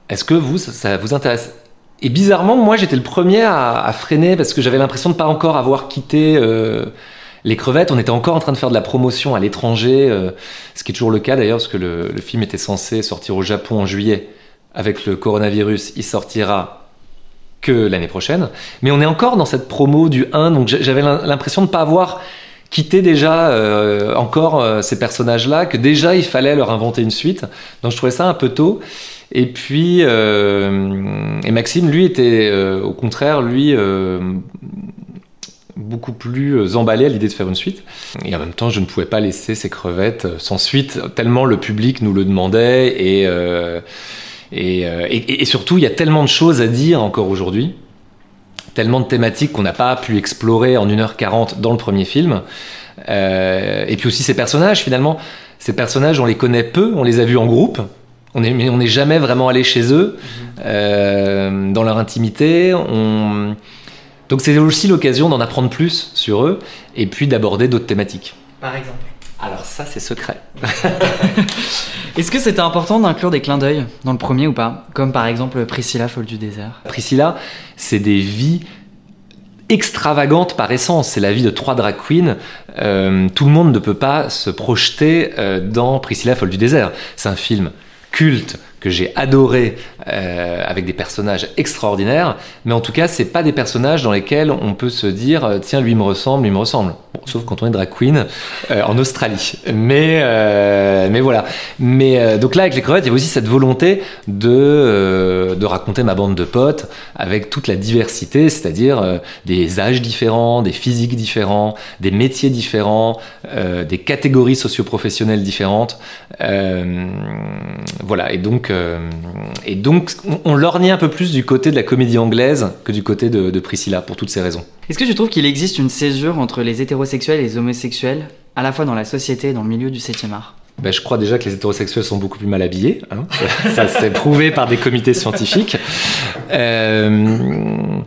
Est-ce que vous ça, vous intéresse? Et bizarrement moi j'étais le premier à, freiner parce que j'avais l'impression de pas encore avoir quitté euh, les crevettes. On était encore en train de faire de la promotion à l'étranger, euh, ce qui est toujours le cas d'ailleurs parce que le film était censé sortir au Japon en juillet. Avec le coronavirus, il sortira que l'année prochaine. Mais on est encore dans cette promo du 1, donc j'a- j'avais l'im- l'impression de ne pas avoir quitté déjà euh, encore euh, ces personnages-là, que déjà il fallait leur inventer une suite. Donc je trouvais ça un peu tôt. Et puis, euh, et Maxime, lui, était au contraire, lui, beaucoup plus emballé à l'idée de faire une suite. Et en même temps, je ne pouvais pas laisser ces crevettes sans suite, tellement le public nous le demandait. Et, et, euh, et- surtout, il y a tellement de choses à dire encore aujourd'hui, tellement de thématiques qu'on n'a pas pu explorer en 1h40 dans le premier film. Euh, et puis aussi ces personnages, finalement. Ces personnages, on les connaît peu, on les a vus en groupe. On est, mais on n'est jamais vraiment allé chez eux, euh, dans leur intimité. On... Donc c'est aussi l'occasion d'en apprendre plus sur eux et puis d'aborder d'autres thématiques. Par exemple. Alors ça, c'est secret. *laughs* Est-ce que c'était important d'inclure des clins d'œil dans le premier ou pas Comme par exemple Priscilla, folle du désert. Priscilla, c'est des vies extravagantes par essence. C'est la vie de trois drag queens. Euh, tout le monde ne peut pas se projeter euh, dans Priscilla, folle du désert. C'est un film culte que j'ai adoré euh, avec des personnages extraordinaires, mais en tout cas, c'est pas des personnages dans lesquels on peut se dire euh, tiens, lui me ressemble, lui me ressemble. Bon, sauf quand on est drag queen euh, en Australie. Mais, mais voilà. Mais donc là, avec les crevettes, il y avait aussi cette volonté de, de raconter ma bande de potes avec toute la diversité, c'est-à-dire des âges différents, des physiques différents, des métiers différents, des catégories socioprofessionnelles différentes. Voilà. Et donc, euh, et donc, on, on lorgnait un peu plus du côté de la comédie anglaise que du côté de, de Priscilla pour toutes ces raisons. Est-ce que tu trouves qu'il existe une césure entre les hétérosexuels et les homosexuels, à la fois dans la société et dans le milieu du 7 art? Ben, je crois déjà que les hétérosexuels sont beaucoup plus mal habillés. hein. *laughs* Ça, c'est prouvé par des comités scientifiques. Euh,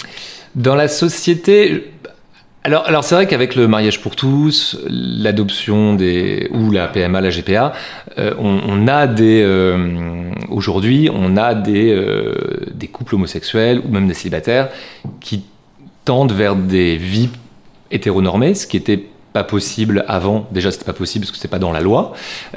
dans la société. Alors, c'est vrai qu'avec le mariage pour tous, l'adoption des ou la PMA, la GPA, euh, on, on a des euh, aujourd'hui, on a des euh, des couples homosexuels ou même des célibataires qui tendent vers des vies hétéronormées, ce qui était pas possible avant. Déjà, c'était pas possible parce que c'était pas dans la loi.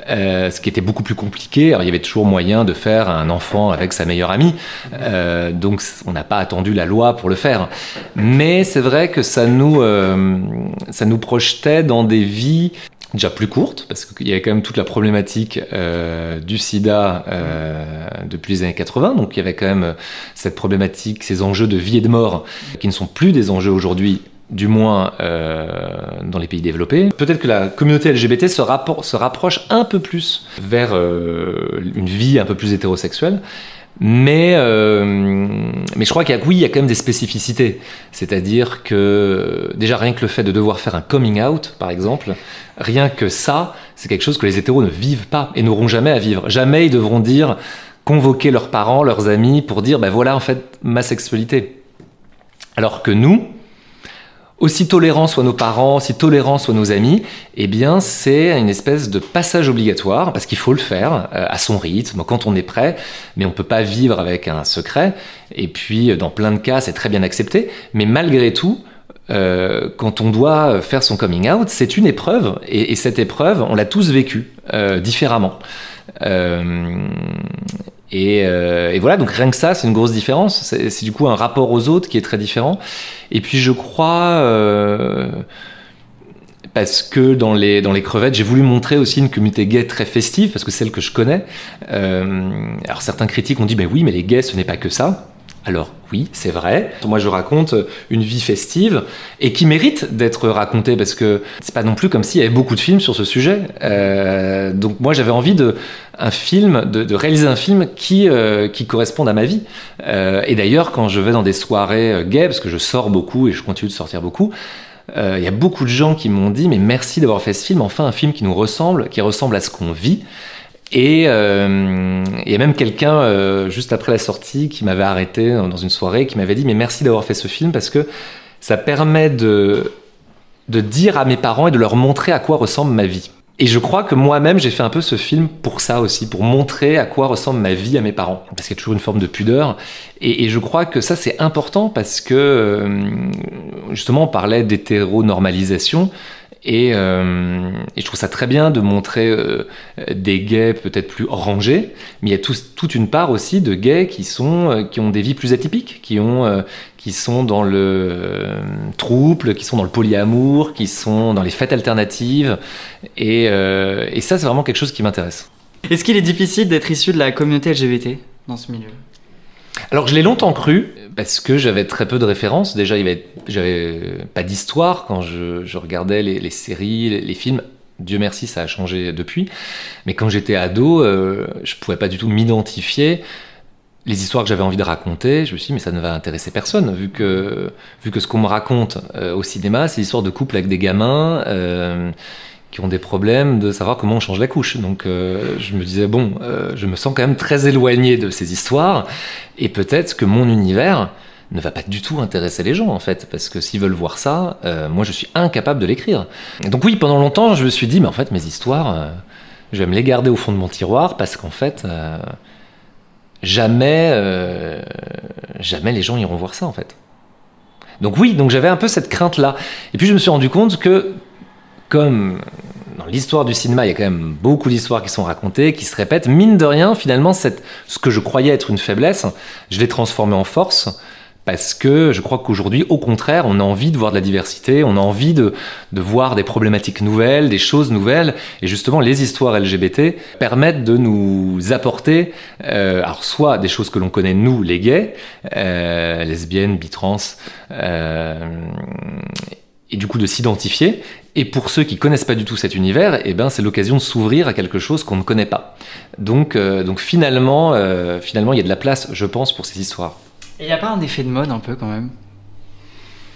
Euh, ce qui était beaucoup plus compliqué. Alors, il y avait toujours moyen de faire un enfant avec sa meilleure amie. Euh, donc, on n'a pas attendu la loi pour le faire. Mais c'est vrai que ça nous, euh, ça nous projetait dans des vies déjà plus courtes, parce qu'il y avait quand même toute la problématique euh, du sida euh, depuis les années 80, donc il y avait quand même cette problématique, ces enjeux de vie et de mort, qui ne sont plus des enjeux aujourd'hui du moins euh, dans les pays développés. Peut-être que la communauté LGBT se, rapproche un peu plus vers euh, une vie un peu plus hétérosexuelle. Mais, euh, je crois qu'il y a quand même des spécificités. C'est-à-dire que déjà rien que le fait de devoir faire un coming out, par exemple, rien que ça, c'est quelque chose que les hétéros ne vivent pas et n'auront jamais à vivre. Jamais ils devront dire, convoquer leurs parents, leurs amis pour dire, ben voilà en fait ma sexualité. Alors que nous, aussi tolérants soient nos parents, aussi tolérants soient nos amis, eh bien c'est une espèce de passage obligatoire, parce qu'il faut le faire euh, à son rythme, quand on est prêt, mais on peut pas vivre avec un secret, et puis dans plein de cas c'est très bien accepté, mais malgré tout, euh, quand on doit faire son coming out, c'est une épreuve, et, et cette épreuve, on l'a tous vécue euh, différemment. Euh, et, euh, et, voilà, donc rien que ça, c'est une grosse différence. C'est, du coup un rapport aux autres qui est très différent. Et puis je crois, euh, parce que dans les, crevettes, j'ai voulu montrer aussi une communauté gay très festive, parce que celle que je connais. Euh, alors certains critiques ont dit, mais oui, mais les gays, ce n'est pas que ça. Alors oui, c'est vrai. Moi, je raconte une vie festive et qui mérite d'être racontée parce que c'est pas non plus comme s'il y avait beaucoup de films sur ce sujet. Euh, donc moi, j'avais envie de un film, de, réaliser un film qui euh, qui corresponde à ma vie. Euh, et d'ailleurs, quand je vais dans des soirées gays, parce que je sors beaucoup et je continue de sortir beaucoup. Il euh, y a beaucoup de gens qui m'ont dit mais merci d'avoir fait ce film, enfin un film qui nous ressemble, qui ressemble à ce qu'on vit. Et il y a même quelqu'un, euh, juste après la sortie, qui m'avait arrêté dans une soirée, qui m'avait dit Mais merci d'avoir fait ce film parce que ça permet de, de dire à mes parents et de leur montrer à quoi ressemble ma vie. Et je crois que moi-même, j'ai fait un peu ce film pour ça aussi, pour montrer à quoi ressemble ma vie à mes parents. Parce qu'il y a toujours une forme de pudeur. Et, et je crois que ça, c'est important parce que, euh, justement, on parlait d'hétéronormalisation. Et, euh, et, je trouve ça très bien de montrer euh, des gays peut-être plus rangés, mais il y a tout, toute une part aussi de gays qui sont euh, qui ont des vies plus atypiques, qui ont qui sont dans le trouble, qui sont dans le polyamour, qui sont dans les fêtes alternatives, et, et ça c'est vraiment quelque chose qui m'intéresse. Est-ce qu'il est difficile d'être issu de la communauté LGBT dans ce milieu? Alors je l'ai longtemps cru parce que j'avais très peu de références. Déjà, j'avais pas d'histoire quand je, regardais les, séries, les, les, films. Dieu merci, ça a changé depuis. Mais quand j'étais ado, euh, je pouvais pas du tout m'identifier les histoires que j'avais envie de raconter, je me suis dit, mais ça ne va intéresser personne, vu que, vu que ce qu'on me raconte euh, au cinéma, c'est l'histoire de couple avec des gamins euh, qui ont des problèmes de savoir comment on change la couche. Donc euh, je me disais, bon, je me sens quand même très éloigné de ces histoires, et peut-être que mon univers ne va pas du tout intéresser les gens, en fait, parce que s'ils veulent voir ça, moi je suis incapable de l'écrire. Donc oui, pendant longtemps, je me suis dit, mais en fait, mes histoires, je vais me les garder au fond de mon tiroir, parce qu'en fait jamais, euh, jamais les gens iront voir ça en fait. Donc oui, donc j'avais un peu cette crainte là. Et puis je me suis rendu compte que comme dans l'histoire du cinéma, il y a quand même beaucoup d'histoires qui sont racontées, qui se répètent. Mine de rien, finalement, ce que je croyais être une faiblesse, je l'ai transformé en force parce que je crois qu'aujourd'hui, au contraire, on a envie de voir de la diversité, on a envie de, de, voir des problématiques nouvelles, des choses nouvelles, et justement, les histoires LGBT permettent de nous apporter, euh, alors soit des choses que l'on connaît nous, les gays, euh, lesbiennes, bitrans, euh, et du coup de s'identifier. Et pour ceux qui connaissent pas du tout cet univers, eh ben c'est l'occasion de s'ouvrir à quelque chose qu'on ne connaît pas. Donc, euh, donc finalement, euh, finalement, il y a de la place, je pense, pour ces histoires. Et il n'y a pas un effet de mode un peu quand même?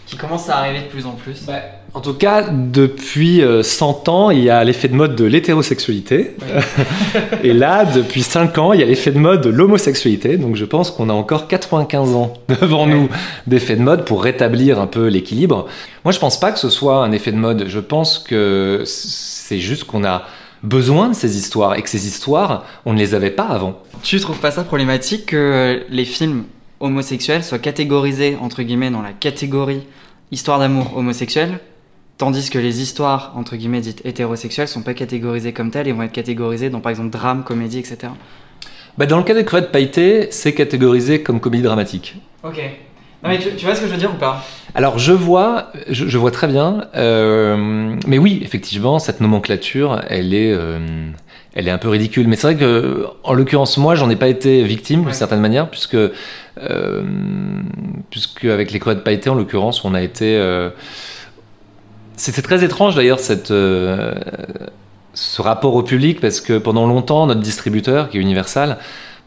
Qui commence à arriver de plus en plus? Bah, En tout cas, depuis 100 euh, ans, il y a l'effet de mode de l'hétérosexualité. *laughs* et là, depuis 5 ans, il y a l'effet de mode de l'homosexualité. Donc je pense qu'on a encore 95 ans *laughs* devant nous d'effet de mode pour rétablir un peu l'équilibre. Moi, je pense pas que ce soit un effet de mode. Je pense que c'est juste qu'on a besoin de ces histoires et que ces histoires, on ne les avait pas avant. Tu trouves pas ça problématique que les films homosexuels soient catégorisés entre guillemets dans la catégorie histoire d'amour homosexuelle, tandis que les histoires entre guillemets dites hétérosexuelles sont pas catégorisées comme telles et vont être catégorisées dans par exemple drame, comédie, etc. Bah dans le cas des crevettes pailletées, c'est catégorisé comme comédie dramatique. Ok. Non mais tu, vois ce que je veux dire ou pas? Alors je vois, je, vois très bien, euh, mais oui, effectivement, cette nomenclature, elle est, euh, elle est un peu ridicule. Mais c'est vrai que, en l'occurrence, moi, j'en ai pas été victime d'une certaine manière, puisque, euh, puisque avec les crevettes pailletées, en l'occurrence, on a été. Euh, c'était très étrange d'ailleurs cette. Euh, ce rapport au public parce que pendant longtemps notre distributeur qui est Universal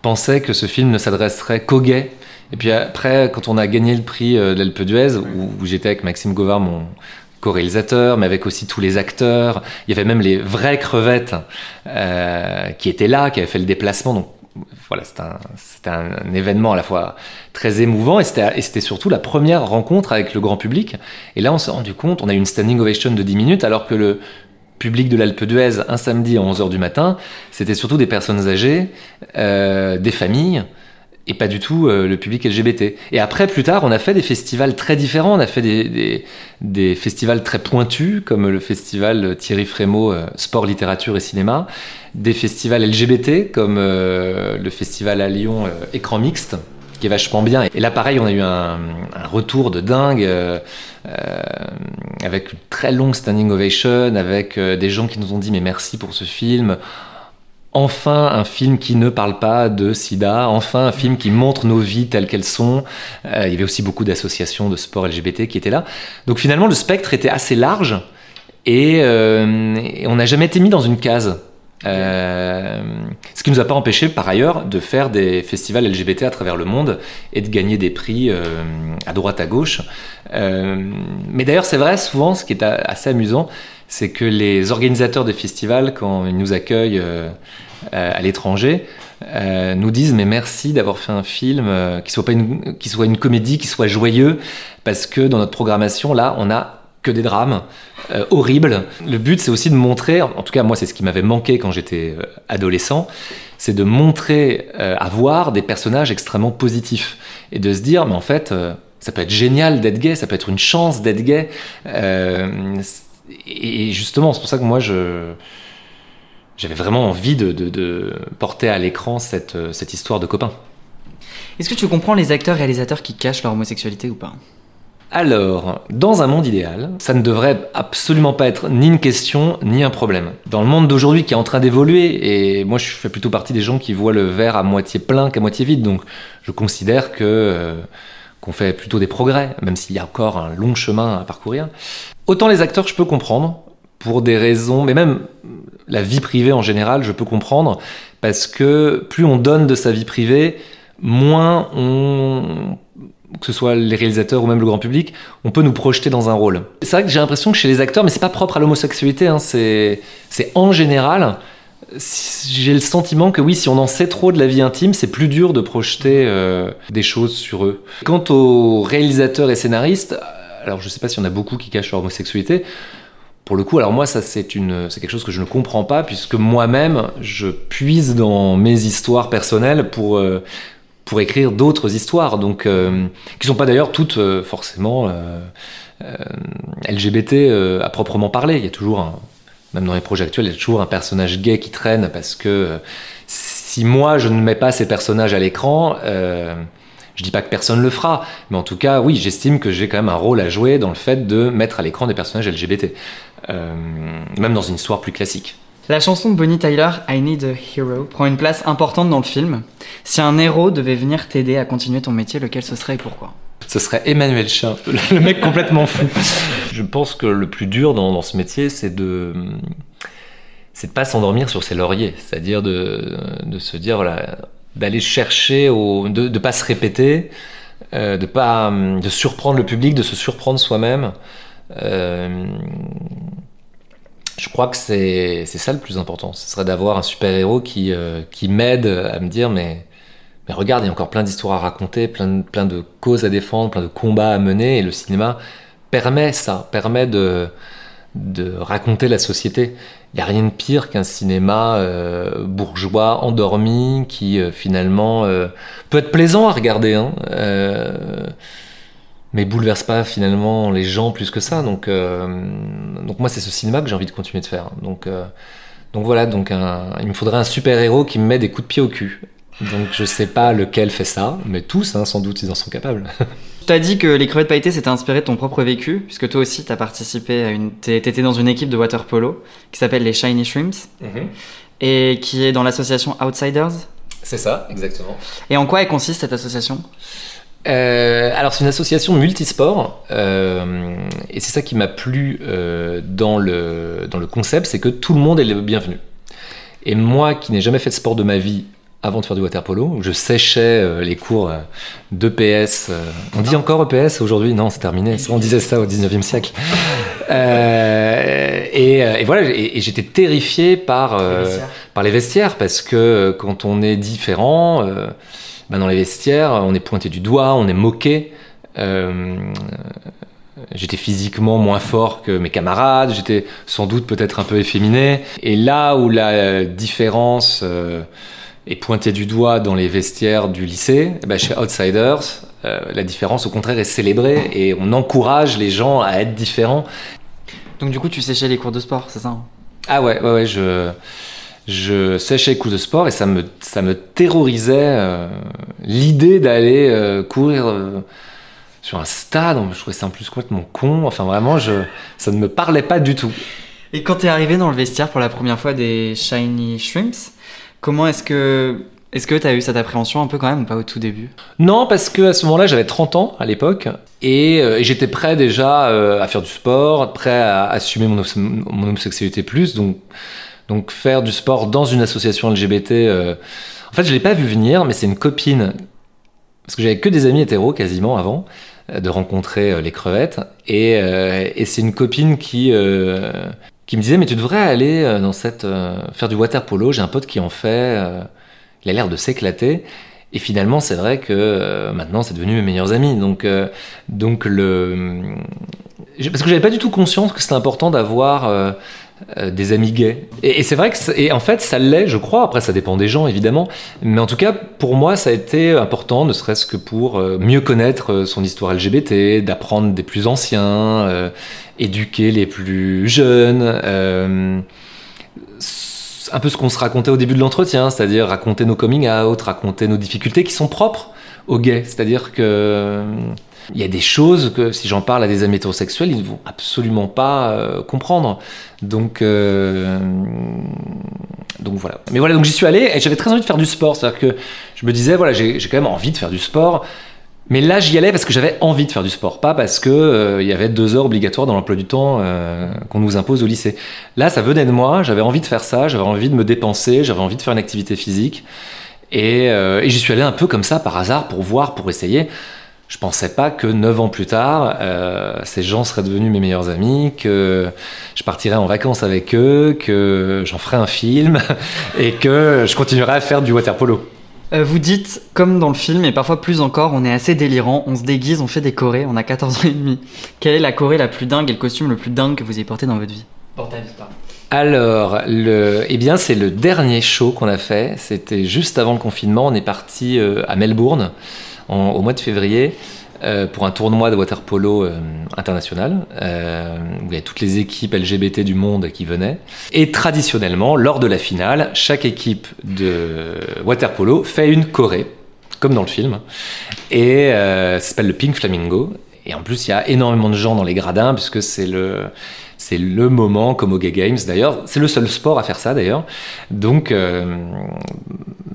pensait que ce film ne s'adresserait qu'aux gays et puis après quand on a gagné le prix de l'Alpe d'Huez où, où j'étais avec Maxime Govard mon, co-réalisateur, mais avec aussi tous les acteurs. Il y avait même les vraies crevettes euh, qui étaient là, qui avaient fait le déplacement. Donc voilà, c'était un, événement à la fois très émouvant et c'était surtout la première rencontre avec le grand public. Et là, on s'est rendu compte, on a eu une standing ovation de 10 minutes, alors que le public de l'Alpe d'Huez, un samedi à 11h du matin, c'était surtout des personnes âgées, euh, des familles et pas du tout euh, le public LGBT. Et après, plus tard, on a fait des festivals très différents. On a fait des, festivals très pointus, comme le festival Thierry Frémaux euh, Sport, Littérature et Cinéma, des festivals LGBT, comme euh, le festival à Lyon Écran Mixte, qui est vachement bien. Et là, pareil, on a eu un, un retour de dingue, avec une très longue standing ovation, avec des gens qui nous ont dit mais merci pour ce film enfin un film qui ne parle pas de sida, enfin un film qui montre nos vies telles qu'elles sont. Euh, il y avait aussi beaucoup d'associations de sport LGBT qui étaient là. Donc finalement, le spectre était assez large et, euh, on n'a jamais été mis dans une case. Euh, ce qui ne nous a pas empêché par ailleurs de faire des festivals LGBT à travers le monde et de gagner des prix à droite à gauche. mais d'ailleurs c'est vrai souvent ce qui est assez amusant c'est que les organisateurs des festivals, quand ils nous accueillent euh, euh, à l'étranger, euh, nous disent mais merci d'avoir fait un film qui soit pas une, qui soit une comédie, qui soit joyeux, parce que dans notre programmation là, on a que des drames horribles. Le but, c'est aussi de montrer, en tout cas moi, c'est ce qui m'avait manqué quand j'étais adolescent, c'est de montrer, à voir des personnages extrêmement positifs et de se dire mais en fait ça peut être génial d'être gay, ça peut être une chance d'être gay. Euh, et justement, c'est pour ça que moi, je, j'avais vraiment envie de, porter à l'écran cette, cette histoire de copain. Est-ce que tu comprends les acteurs réalisateurs qui cachent leur homosexualité ou pas? Alors, dans un monde idéal, ça ne devrait absolument pas être ni une question ni un problème. Dans le monde d'aujourd'hui qui est en train d'évoluer, et moi je fais plutôt partie des gens qui voient le verre à moitié plein qu'à moitié vide, donc je considère que euh, qu'on fait plutôt des progrès, même s'il y a encore un long chemin à parcourir. Autant les acteurs, je peux comprendre, pour des raisons, mais même la vie privée en général, je peux comprendre, parce que plus on donne de sa vie privée, moins on que ce soit les réalisateurs ou même le grand public, on peut nous projeter dans un rôle. C'est vrai que j'ai l'impression que chez les acteurs, mais c'est pas propre à l'homosexualité, hein, c'est en général, j'ai le sentiment que oui, si on en sait trop de la vie intime, c'est plus dur de projeter euh, des choses sur eux. Quant aux réalisateurs et scénaristes, alors je sais pas s'il y en a beaucoup qui cachent leur homosexualité. Pour le coup, alors moi, ça c'est une, c'est quelque chose que je ne comprends pas puisque moi-même, je puise dans mes histoires personnelles pour euh, pour écrire d'autres histoires, donc euh, qui sont pas d'ailleurs toutes euh, forcément LGBT à proprement parler. Il y a toujours, un, même dans les projets actuels, il y a toujours un personnage gay qui traîne parce que si moi je ne mets pas ces personnages à l'écran, je dis pas que personne le fera, mais en tout cas, oui, j'estime que j'ai quand même un rôle à jouer dans le fait de mettre à l'écran des personnages LGBT, même dans une histoire plus classique. La chanson de Bonnie Tyler, I Need a Hero, prend une place importante dans le film. Si un héros devait venir t'aider à continuer ton métier, lequel ce serait et pourquoi? Ce serait Emmanuel Chin, *laughs* le mec complètement fou. Je pense que le plus dur dans, ce métier, c'est de c'est pas s'endormir sur ses lauriers, c'est-à-dire de, de, se dire voilà, d'aller chercher, au, de ne pas se répéter, euh, de pas de surprendre le public, de se surprendre soi-même. Euh, je crois que c'est ça le plus important. Ce serait d'avoir un super-héros qui, euh, qui m'aide à me dire mais, mais regarde, il y a encore plein d'histoires à raconter, plein de, causes à défendre, plein de combats à mener, et le cinéma permet ça, permet de, raconter la société. Il n'y a rien de pire qu'un cinéma euh, bourgeois, endormi, qui euh, finalement peut être plaisant à regarder. Hein, mais bouleverse pas finalement les gens plus que ça. Donc, euh, donc moi, c'est ce cinéma que j'ai envie de continuer de faire. Donc, euh, donc voilà, donc il me faudrait un super héros qui me met des coups de pied au cul. Donc je sais pas lequel fait ça, mais tous, hein, sans doute, ils en sont capables. *laughs* Tu as dit que les crevettes pailletées s'étaient inspiré de ton propre vécu, puisque toi aussi tu as participé à une. T'étais dans une équipe de water polo qui s'appelle les Shiny Shrimps mhm. et qui est dans l'association Outsiders. C'est ça, exactement. Et en quoi elle consiste cette association? Euh, alors c'est une association multisport euh, et c'est ça qui m'a plu euh, dans, le, dans le concept, c'est que tout le monde est le bienvenu. Et moi qui n'ai jamais fait de sport de ma vie avant de faire du water polo, je séchais les cours d'EPS. on dit encore EPS aujourd'hui? Non, c'est terminé. On disait ça au 19e siècle. et, voilà, et, j'étais terrifié par, par les vestiaires parce que quand on est différent bah, dans les vestiaires, on est pointé du doigt, on est moqué. Euh, j'étais physiquement moins fort que mes camarades, j'étais sans doute peut-être un peu efféminé. Et là où la différence euh, est pointée du doigt dans les vestiaires du lycée, bah, chez Outsiders, euh, la différence au contraire est célébrée et on encourage les gens à être différents. Donc du coup, tu séchais les cours de sport, c'est ça hein? Ah ouais, ouais, ouais, je je séchais les coups de sport et ça me, ça me terrorisait euh, l'idée d'aller euh, courir sur un stade. Je trouvais ça en plus complètement con. Enfin, vraiment, je, ça ne me parlait pas du tout. Et quand tu es arrivé dans le vestiaire pour la première fois des Shiny Shrimps, comment est-ce que est-ce que tu as eu cette appréhension un peu quand même ou pas au tout début? Non, parce que à ce moment-là, j'avais 30 ans à l'époque et, j'étais prêt déjà à faire du sport, prêt à assumer mon, homosexualité plus. Donc donc faire du sport dans une association LGBT, euh, en fait je l'ai pas vu venir, mais c'est une copine, parce que j'avais que des amis hétéros quasiment avant euh, de rencontrer euh, les crevettes, et, c'est une copine qui qui me disait mais tu devrais aller dans cette faire du water polo, j'ai un pote qui en fait, il a l'air de s'éclater. Et finalement, c'est vrai que maintenant, c'est devenu mes meilleurs amis. Donc, donc le, parce que j'avais pas du tout conscience que c'était important d'avoir euh, des amis gays. Et, c'est vrai que, et en fait, ça l'est, je crois. Après, ça dépend des gens, évidemment. Mais en tout cas, pour moi, ça a été important, ne serait-ce que pour euh, mieux connaître euh, son histoire LGBT, d'apprendre des plus anciens, éduquer les plus jeunes. un peu ce qu'on se racontait au début de l'entretien, c'est-à-dire raconter nos coming out, raconter nos difficultés qui sont propres aux gays. C'est-à-dire que il y a des choses que si j'en parle à des amis hétérosexuels, ils ne vont absolument pas euh, comprendre. Donc, euh, donc voilà. Mais voilà, donc j'y suis allé et j'avais très envie de faire du sport. C'est-à-dire que je me disais, voilà, j'ai quand même envie de faire du sport. Mais là, j'y allais parce que j'avais envie de faire du sport, pas parce que euh, il y avait deux heures obligatoires dans l'emploi du temps qu'on nous impose au lycée. Là, ça venait de moi. J'avais envie de faire ça. J'avais envie de me dépenser. J'avais envie de faire une activité physique. Et, et j'y suis allé un peu comme ça, par hasard, pour voir, pour essayer. Je pensais pas que neuf ans plus tard, euh, ces gens seraient devenus mes meilleurs amis, que je partirais en vacances avec eux, que j'en ferais un film *laughs* et que je continuerais à faire du water polo. Euh, vous dites, comme dans le film, et parfois plus encore, on est assez délirant, on se déguise, on fait des chorés, on a 14 ans et demi. Quelle est la choré la plus dingue et le costume le plus dingue que vous ayez porté dans votre vie? Pour ta vie, pardon. Alors, le, eh bien, c'est le dernier show qu'on a fait. C'était juste avant le confinement. On est parti euh, à Melbourne au mois de février euh, pour un tournoi de water polo euh, international euh, où il y avait toutes les équipes LGBT du monde qui venaient. Et traditionnellement, lors de la finale, chaque équipe de water polo fait une choré, comme dans le film. Et euh, ça s'appelle le Pink Flamingo. Et en plus, il y a énormément de gens dans les gradins puisque c'est le c'est le moment, comme au Gay Games d'ailleurs. C'est le seul sport à faire ça d'ailleurs. Donc, euh,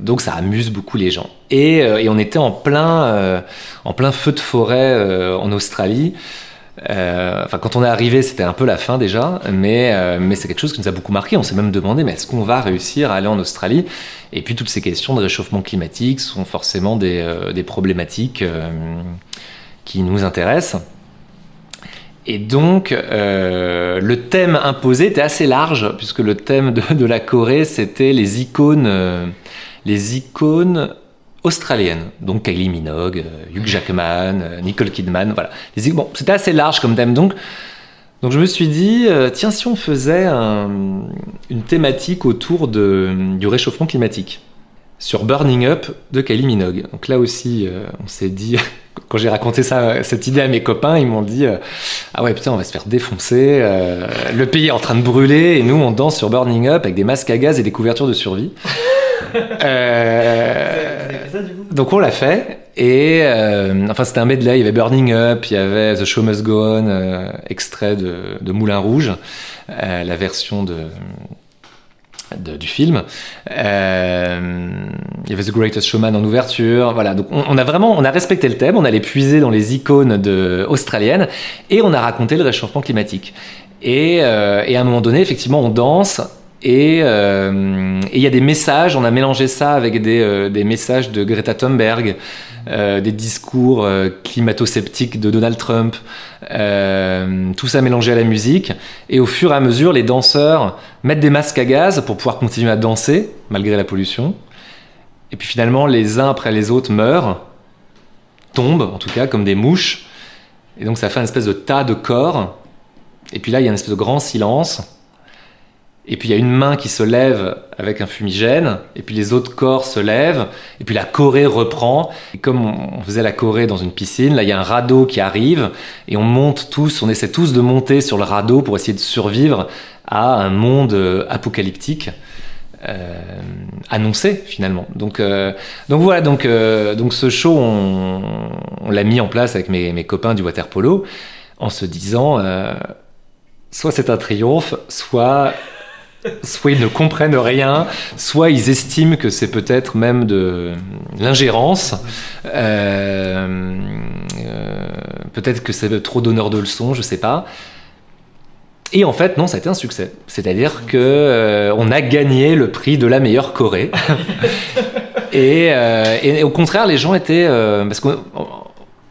donc ça amuse beaucoup les gens. Et, euh, on était en plein, euh, en plein feu de forêt euh, en Australie. Enfin, quand on est arrivé, c'était un peu la fin déjà, mais, mais c'est quelque chose qui nous a beaucoup marqué. On s'est même demandé, mais est-ce qu'on va réussir à aller en Australie? Et puis toutes ces questions de réchauffement climatique sont forcément des, des problématiques qui nous intéressent. Et donc, le thème imposé était assez large, puisque le thème de, la Corée, c'était les icônes, les icônes australiennes. Donc Kylie Minogue, euh, Hugh Jackman, euh, Nicole Kidman, voilà. Bon, c'était assez large comme thème. Donc, donc je me suis dit, euh, tiens, si on faisait un- une thématique autour de, du réchauffement climatique sur Burning Up de Kylie Minogue. Donc là aussi, on s'est dit, *laughs* quand j'ai raconté ça, cette idée à mes copains, ils m'ont dit, ah ouais putain, on va se faire défoncer, le pays est en train de brûler et nous on danse sur Burning Up avec des masques à gaz et des couvertures de survie. Euh, donc on l'a fait et euh, enfin c'était un medley, il y avait Burning Up, il y avait The Show Must Go On, euh, extrait de, de Moulin Rouge, la version de de- du film. Il y avait The Greatest Showman en ouverture. Voilà, donc on, on a vraiment, on a respecté le thème, on allait puiser dans les icônes de, australiennes et on a raconté le réchauffement climatique. Et, et à un moment donné, effectivement, on danse. Et euh, et il y a des messages, on a mélangé ça avec des, euh, messages de Greta Thunberg, euh, des discours climato-sceptiques de Donald Trump, tout ça mélangé à la musique. Et au fur et à mesure, les danseurs mettent des masques à gaz pour pouvoir continuer à danser malgré la pollution. Et puis finalement, les uns après les autres meurent, tombent en tout cas comme des mouches. Et donc ça fait une espèce de tas de corps. Et puis là, il y a une espèce de grand silence. Et puis il y a une main qui se lève avec un fumigène, et puis les autres corps se lèvent, et puis la Corée reprend. Et comme on faisait la Corée dans une piscine, là il y a un radeau qui arrive, et on monte tous, on essaie tous de monter sur le radeau pour essayer de survivre à un monde euh, apocalyptique. euh, annoncé finalement. Donc, euh, donc voilà, donc, euh, donc ce show, on, l'a mis en place avec mes, mes copains du water polo en se disant euh, soit c'est un triomphe, soit soit ils ne comprennent rien, soit ils estiment que c'est peut-être même de l'ingérence, euh, euh, peut-être que c'est trop d'honneur de leçon, je sais pas. Et en fait, non, ça a été un succès. C'est-à-dire que euh, on a gagné le prix de la meilleure Corée. *laughs* et, et au contraire, les gens étaient parce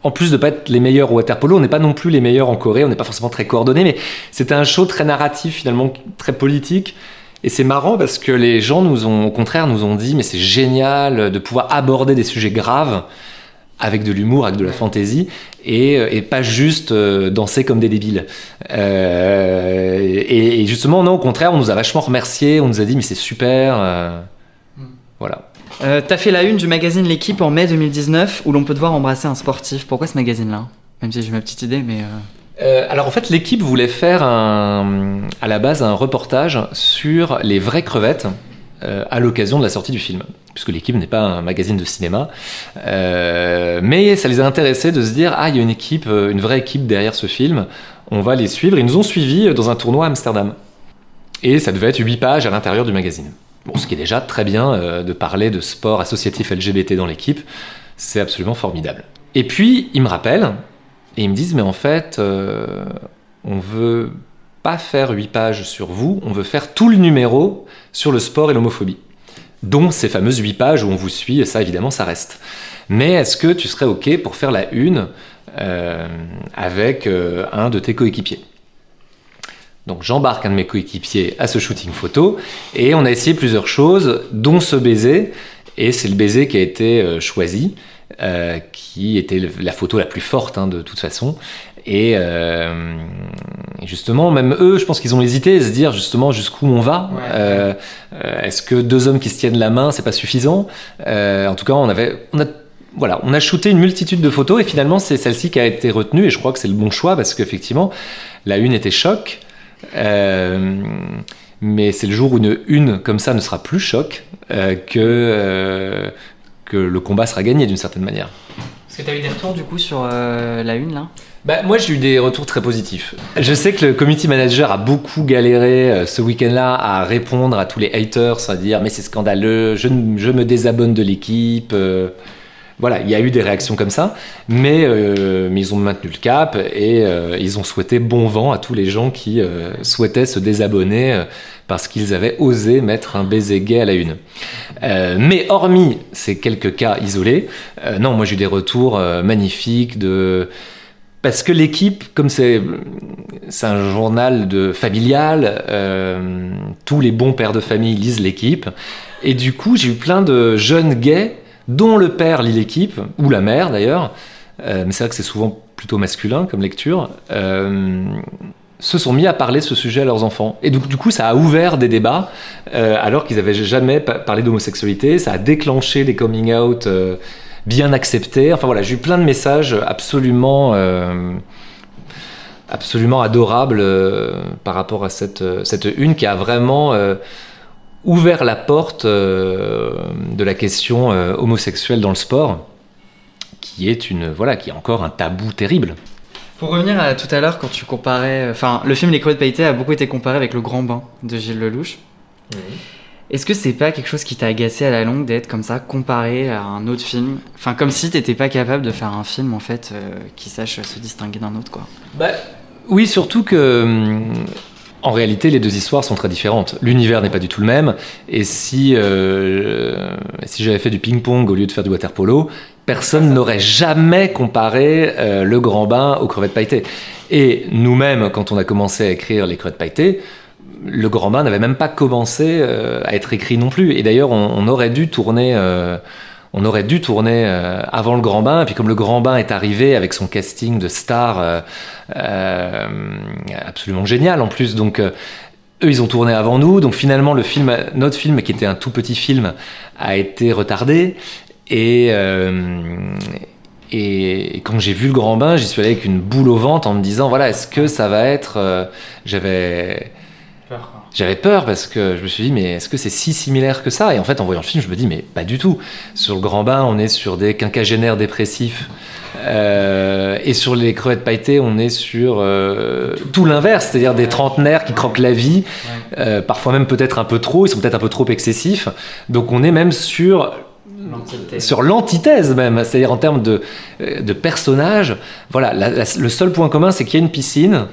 en plus de pas être les meilleurs au water polo, on n'est pas non plus les meilleurs en Corée. On n'est pas forcément très coordonnés, mais c'était un show très narratif finalement, très politique. Et c'est marrant parce que les gens nous ont, au contraire, nous ont dit, mais c'est génial de pouvoir aborder des sujets graves avec de l'humour, avec de la fantaisie, et, et pas juste euh, danser comme des débiles. Euh, et, et justement, non, au contraire, on nous a vachement remerciés, on nous a dit, mais c'est super. euh, voilà. Euh, T'as fait la une du magazine L'équipe en mai 2019 où l'on peut te voir embrasser un sportif. Pourquoi ce magazine-là? Même si j'ai ma petite idée, mais. euh, Euh, alors en fait, l'équipe voulait faire à la base un reportage sur les vraies crevettes à l'occasion de la sortie du film, puisque l'équipe n'est pas un magazine de cinéma. Mais ça les a intéressés de se dire ah il y a une équipe, une vraie équipe derrière ce film. On va les suivre. Ils nous ont suivis dans un tournoi à Amsterdam. Et ça devait être 8 pages à l'intérieur du magazine. Bon, ce qui est déjà très bien euh, de parler de sport associatif LGBT dans l'équipe, c'est absolument formidable. Et puis, ils me rappellent, et ils me disent, mais en fait, euh, on veut pas faire 8 pages sur vous, on veut faire tout le numéro sur le sport et l'homophobie. dont ces fameuses 8 pages où on vous suit, ça évidemment ça reste. Mais est-ce que tu serais OK pour faire la une euh, avec un de tes coéquipiers? Donc j'embarque un de mes coéquipiers à ce shooting photo et on a essayé plusieurs choses, dont ce baiser, et c'est le baiser qui a été euh, choisi, euh, qui était la photo la plus forte hein, de toute façon. Et, euh, et justement, même eux, je pense qu'ils ont hésité à se dire justement jusqu'où on va. Euh, Est-ce que deux hommes qui se tiennent la main, c'est pas suffisant? Euh, En tout cas, on avait, on a voilà, on a shooté une multitude de photos et finalement c'est celle-ci qui a été retenue et je crois que c'est le bon choix parce qu'effectivement la une était choc, euh, mais c'est le jour où une une comme ça ne sera plus choc euh, que euh, que le combat sera gagné d'une certaine manière. Est-ce que tu as eu des retours du coup sur euh, la une là? Bah, moi, j'ai eu des retours très positifs. Je sais que le community manager a beaucoup galéré euh, ce week-end-là à répondre à tous les haters, à dire mais c'est scandaleux, je, je me désabonne de l'équipe. euh, voilà, il y a eu des réactions comme ça, mais, euh, ils ont maintenu le cap et euh, ils ont souhaité bon vent à tous les gens qui euh, souhaitaient se désabonner parce qu'ils avaient osé mettre un baiser gay à la une. Mais hormis ces quelques cas isolés, non, moi j'ai eu des retours magnifiques de parce que l'équipe, comme c'est un journal de familial, tous les bons pères de famille lisent l'équipe, et du coup j'ai eu plein de jeunes gays dont le père lit l'équipe ou la mère d'ailleurs, euh, mais c'est vrai que c'est souvent plutôt masculin comme lecture. euh, se sont mis à parler de ce sujet à leurs enfants. Et donc, du coup, ça a ouvert des débats, euh, alors qu'ils n'avaient jamais pa- parlé d'homosexualité. Ça a déclenché des coming out bien acceptés. Enfin voilà, j'ai eu plein de messages absolument, absolument adorables euh, par rapport à cette, cette une qui a vraiment ouvert la porte euh, de la question euh, homosexuelle dans le sport, qui est une voilà, qui est encore un tabou terrible. Pour revenir à tout à l'heure, quand tu comparais. Enfin, le film Les Crevettes Pailletées a beaucoup été comparé avec Le Grand Bain de Gilles Lelouch. Est-ce que c'est pas quelque chose qui t'a agacé à la longue d'être comme ça, comparé à un autre film? Enfin, comme si t'étais pas capable de faire un film en fait euh, qui sache se distinguer d'un autre, quoi. Bah, oui, surtout que hum, en réalité, les deux histoires sont très différentes. L'univers n'est pas du tout le même. Et si, euh, j'avais fait du ping-pong au lieu de faire du water polo, personne n'aurait jamais comparé euh, le grand bain aux crevettes pailletées. Et nous-mêmes, quand on a commencé à écrire les crevettes pailletées, le grand bain n'avait même pas commencé euh, à être écrit non plus. Et d'ailleurs, on aurait dû tourner. On aurait dû tourner euh, avant le Grand Bain, et puis comme le Grand Bain est arrivé avec son casting de stars euh, euh, absolument génial en plus, donc eux ils ont tourné avant nous, donc finalement le film, notre film qui était un tout petit film, a été retardé, et, et quand j'ai vu le Grand Bain, j'y suis allé avec une boule au ventre en me disant voilà est-ce que ça va être, j'avais j'avais peur parce que je me suis dit, mais est-ce que c'est si similaire que ça? Et en fait, en voyant le film, je me dis, mais pas du tout. Sur le grand bain, on est sur des quinquagénaires dépressifs. Euh, et sur les crevettes pailletées, on est sur euh, tout l'inverse, c'est-à-dire des trentenaires qui croquent la vie, euh, parfois même peut-être un peu trop, ils sont peut-être un peu trop excessifs. Donc on est même sur sur l'antithèse même, c'est-à-dire en termes de, euh, personnages. Voilà, le seul point commun, c'est qu'il y a une piscine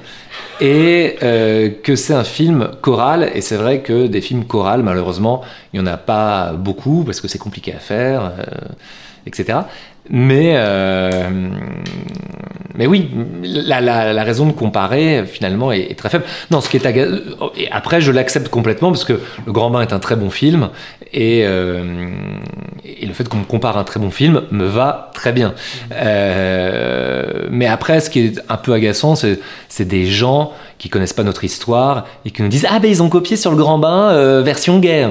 et euh, que c'est un film choral. Et c'est vrai que des films chorales, malheureusement, il n'y en a pas beaucoup parce que c'est compliqué à faire, euh, etc. Mais, euh, mais oui, la, la- raison de comparer finalement est, très faible. Non, ce qui est aga- et après je l'accepte complètement parce que Le Grand Bain est un très bon film et, euh, et le fait qu'on me compare un très bon film me va très bien. Euh, mais après, ce qui est un peu agaçant, c'est des gens qui connaissent pas notre histoire et qui nous disent ah ben ils ont copié sur Le Grand Bain euh, version gay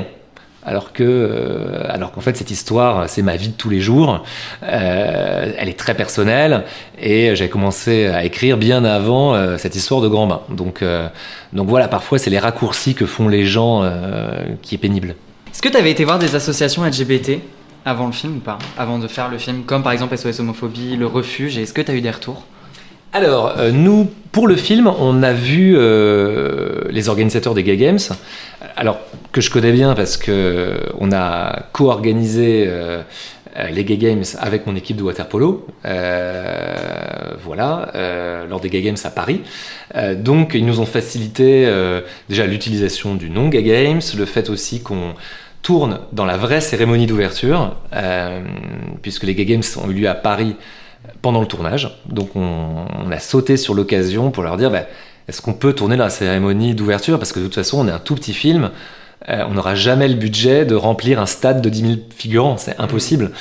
alors que euh, alors qu'en fait cette histoire c'est ma vie de tous les jours. Euh, elle est très personnelle et j'avais commencé à écrire bien avant euh, cette histoire de grand bain. Donc donc voilà parfois c'est les raccourcis que font les gens qui est pénible. Est-ce que t'avais été voir des associations LGBT avant le film ou pas? Avant de faire le film, comme par exemple SOS Homophobie, Le Refuge, et est-ce que t'as eu des retours? Alors, euh, nous, pour le film, on a vu euh, les organisateurs des Gay Games, alors que je connais bien parce que on a co-organisé euh, les Gay Games avec mon équipe de waterpolo, euh, voilà, euh, lors des Gay Games à Paris. Euh, donc, ils nous ont facilité déjà l'utilisation du nom Gay Games, le fait aussi qu'on tourne dans la vraie cérémonie d'ouverture, puisque les Gay Games ont eu lieu à Paris pendant le tournage. Donc on, a sauté sur l'occasion pour leur dire bah, est-ce qu'on peut tourner dans la cérémonie d'ouverture? Parce que de toute façon, on est un tout petit film. Euh, on n'aura jamais le budget de remplir un stade de 10 000 figurants, c'est impossible.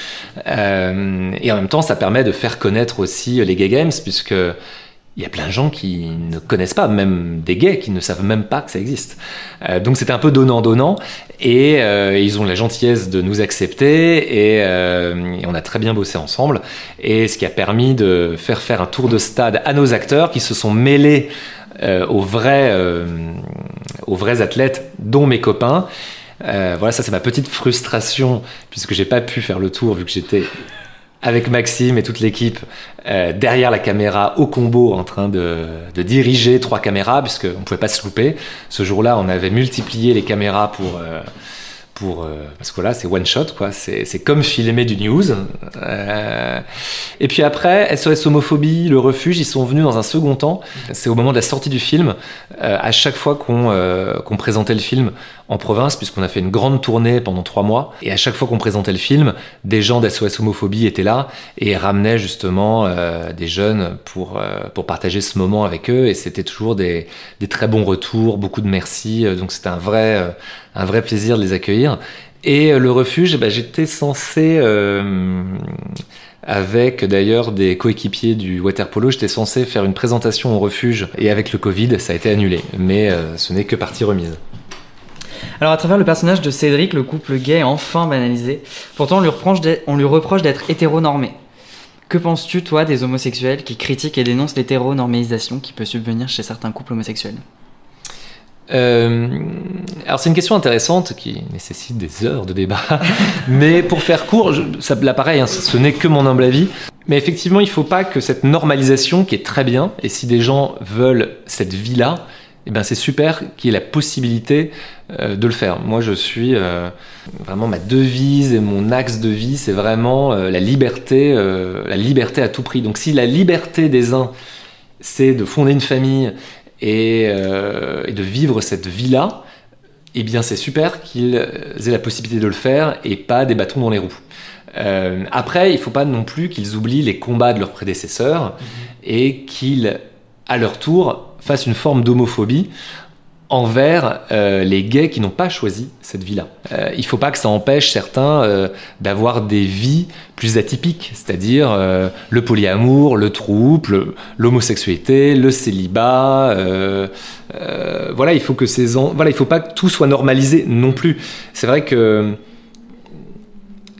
Euh, et en même temps, ça permet de faire connaître aussi les Gay Games, puisque il y a plein de gens qui ne connaissent pas, même des gays qui ne savent même pas que ça existe. Euh, donc c'était un peu donnant-donnant, et ils ont la gentillesse de nous accepter, et, et, on a très bien bossé ensemble, et ce qui a permis de faire faire un tour de stade à nos acteurs qui se sont mêlés euh, aux, vrais, euh, aux vrais athlètes, dont mes copains. Euh, voilà, ça c'est ma petite frustration, puisque j'ai pas pu faire le tour, vu que j'étais avec Maxime et toute l'équipe derrière la caméra au combo en train de, de diriger trois caméras, puisqu'on ne pouvait pas se louper. Ce jour-là, on avait multiplié les caméras pour euh, parce que là c'est one shot quoi. C'est comme filmer du news. Euh, et puis après SOS homophobie le refuge ils sont venus dans un second temps. C'est au moment de la sortie du film euh, à chaque fois qu'on présentait le film en province puisqu'on a fait une grande tournée pendant trois mois et à chaque fois qu'on présentait le film des gens d'SOS homophobie étaient là et ramenaient justement des jeunes pour pour partager ce moment avec eux et c'était toujours des, des très bons retours beaucoup de merci donc c'était un vrai un vrai plaisir de les accueillir. Et euh, le refuge, bah, j'étais censé, euh, avec d'ailleurs des coéquipiers du waterpolo, j'étais censé faire une présentation au refuge. Et avec le Covid, ça a été annulé. Mais euh, ce n'est que partie remise. Alors à travers le personnage de Cédric, le couple gay est enfin banalisé. Pourtant, on lui reproche d'être, hétéronormé. Que penses-tu, toi, des homosexuels qui critiquent et dénoncent l'hétéronormalisation qui peut subvenir chez certains couples homosexuels? Euh, alors c'est une question intéressante qui nécessite des heures de débat, *laughs* mais pour faire court, ça, là pareil, hein, ce n'est que mon humble avis, mais effectivement il ne faut pas que cette normalisation qui est très bien, et si des gens veulent cette vie-là, eh ben c'est super qu'il y ait la possibilité euh, de le faire. Moi je suis euh, vraiment ma devise et mon axe de vie, c'est vraiment la liberté, la liberté à tout prix. Donc si la liberté des uns c'est de fonder une famille euh, et, de vivre cette vie-là, eh bien c'est super qu'ils aient la possibilité de le faire et pas des bâtons dans les roues. Euh, après, il ne faut pas non plus qu'ils oublient les combats de leurs prédécesseurs mhm. et qu'ils, à leur tour, fassent une forme d'homophobie envers euh, les gays qui n'ont pas choisi cette vie-là. Euh, il ne faut pas que ça empêche certains euh, d'avoir des vies plus atypiques, c'est-à-dire le polyamour, le trouble, l'homosexualité, le célibat. voilà, il faut que ces voilà, il faut pas que tout soit normalisé non plus. C'est vrai que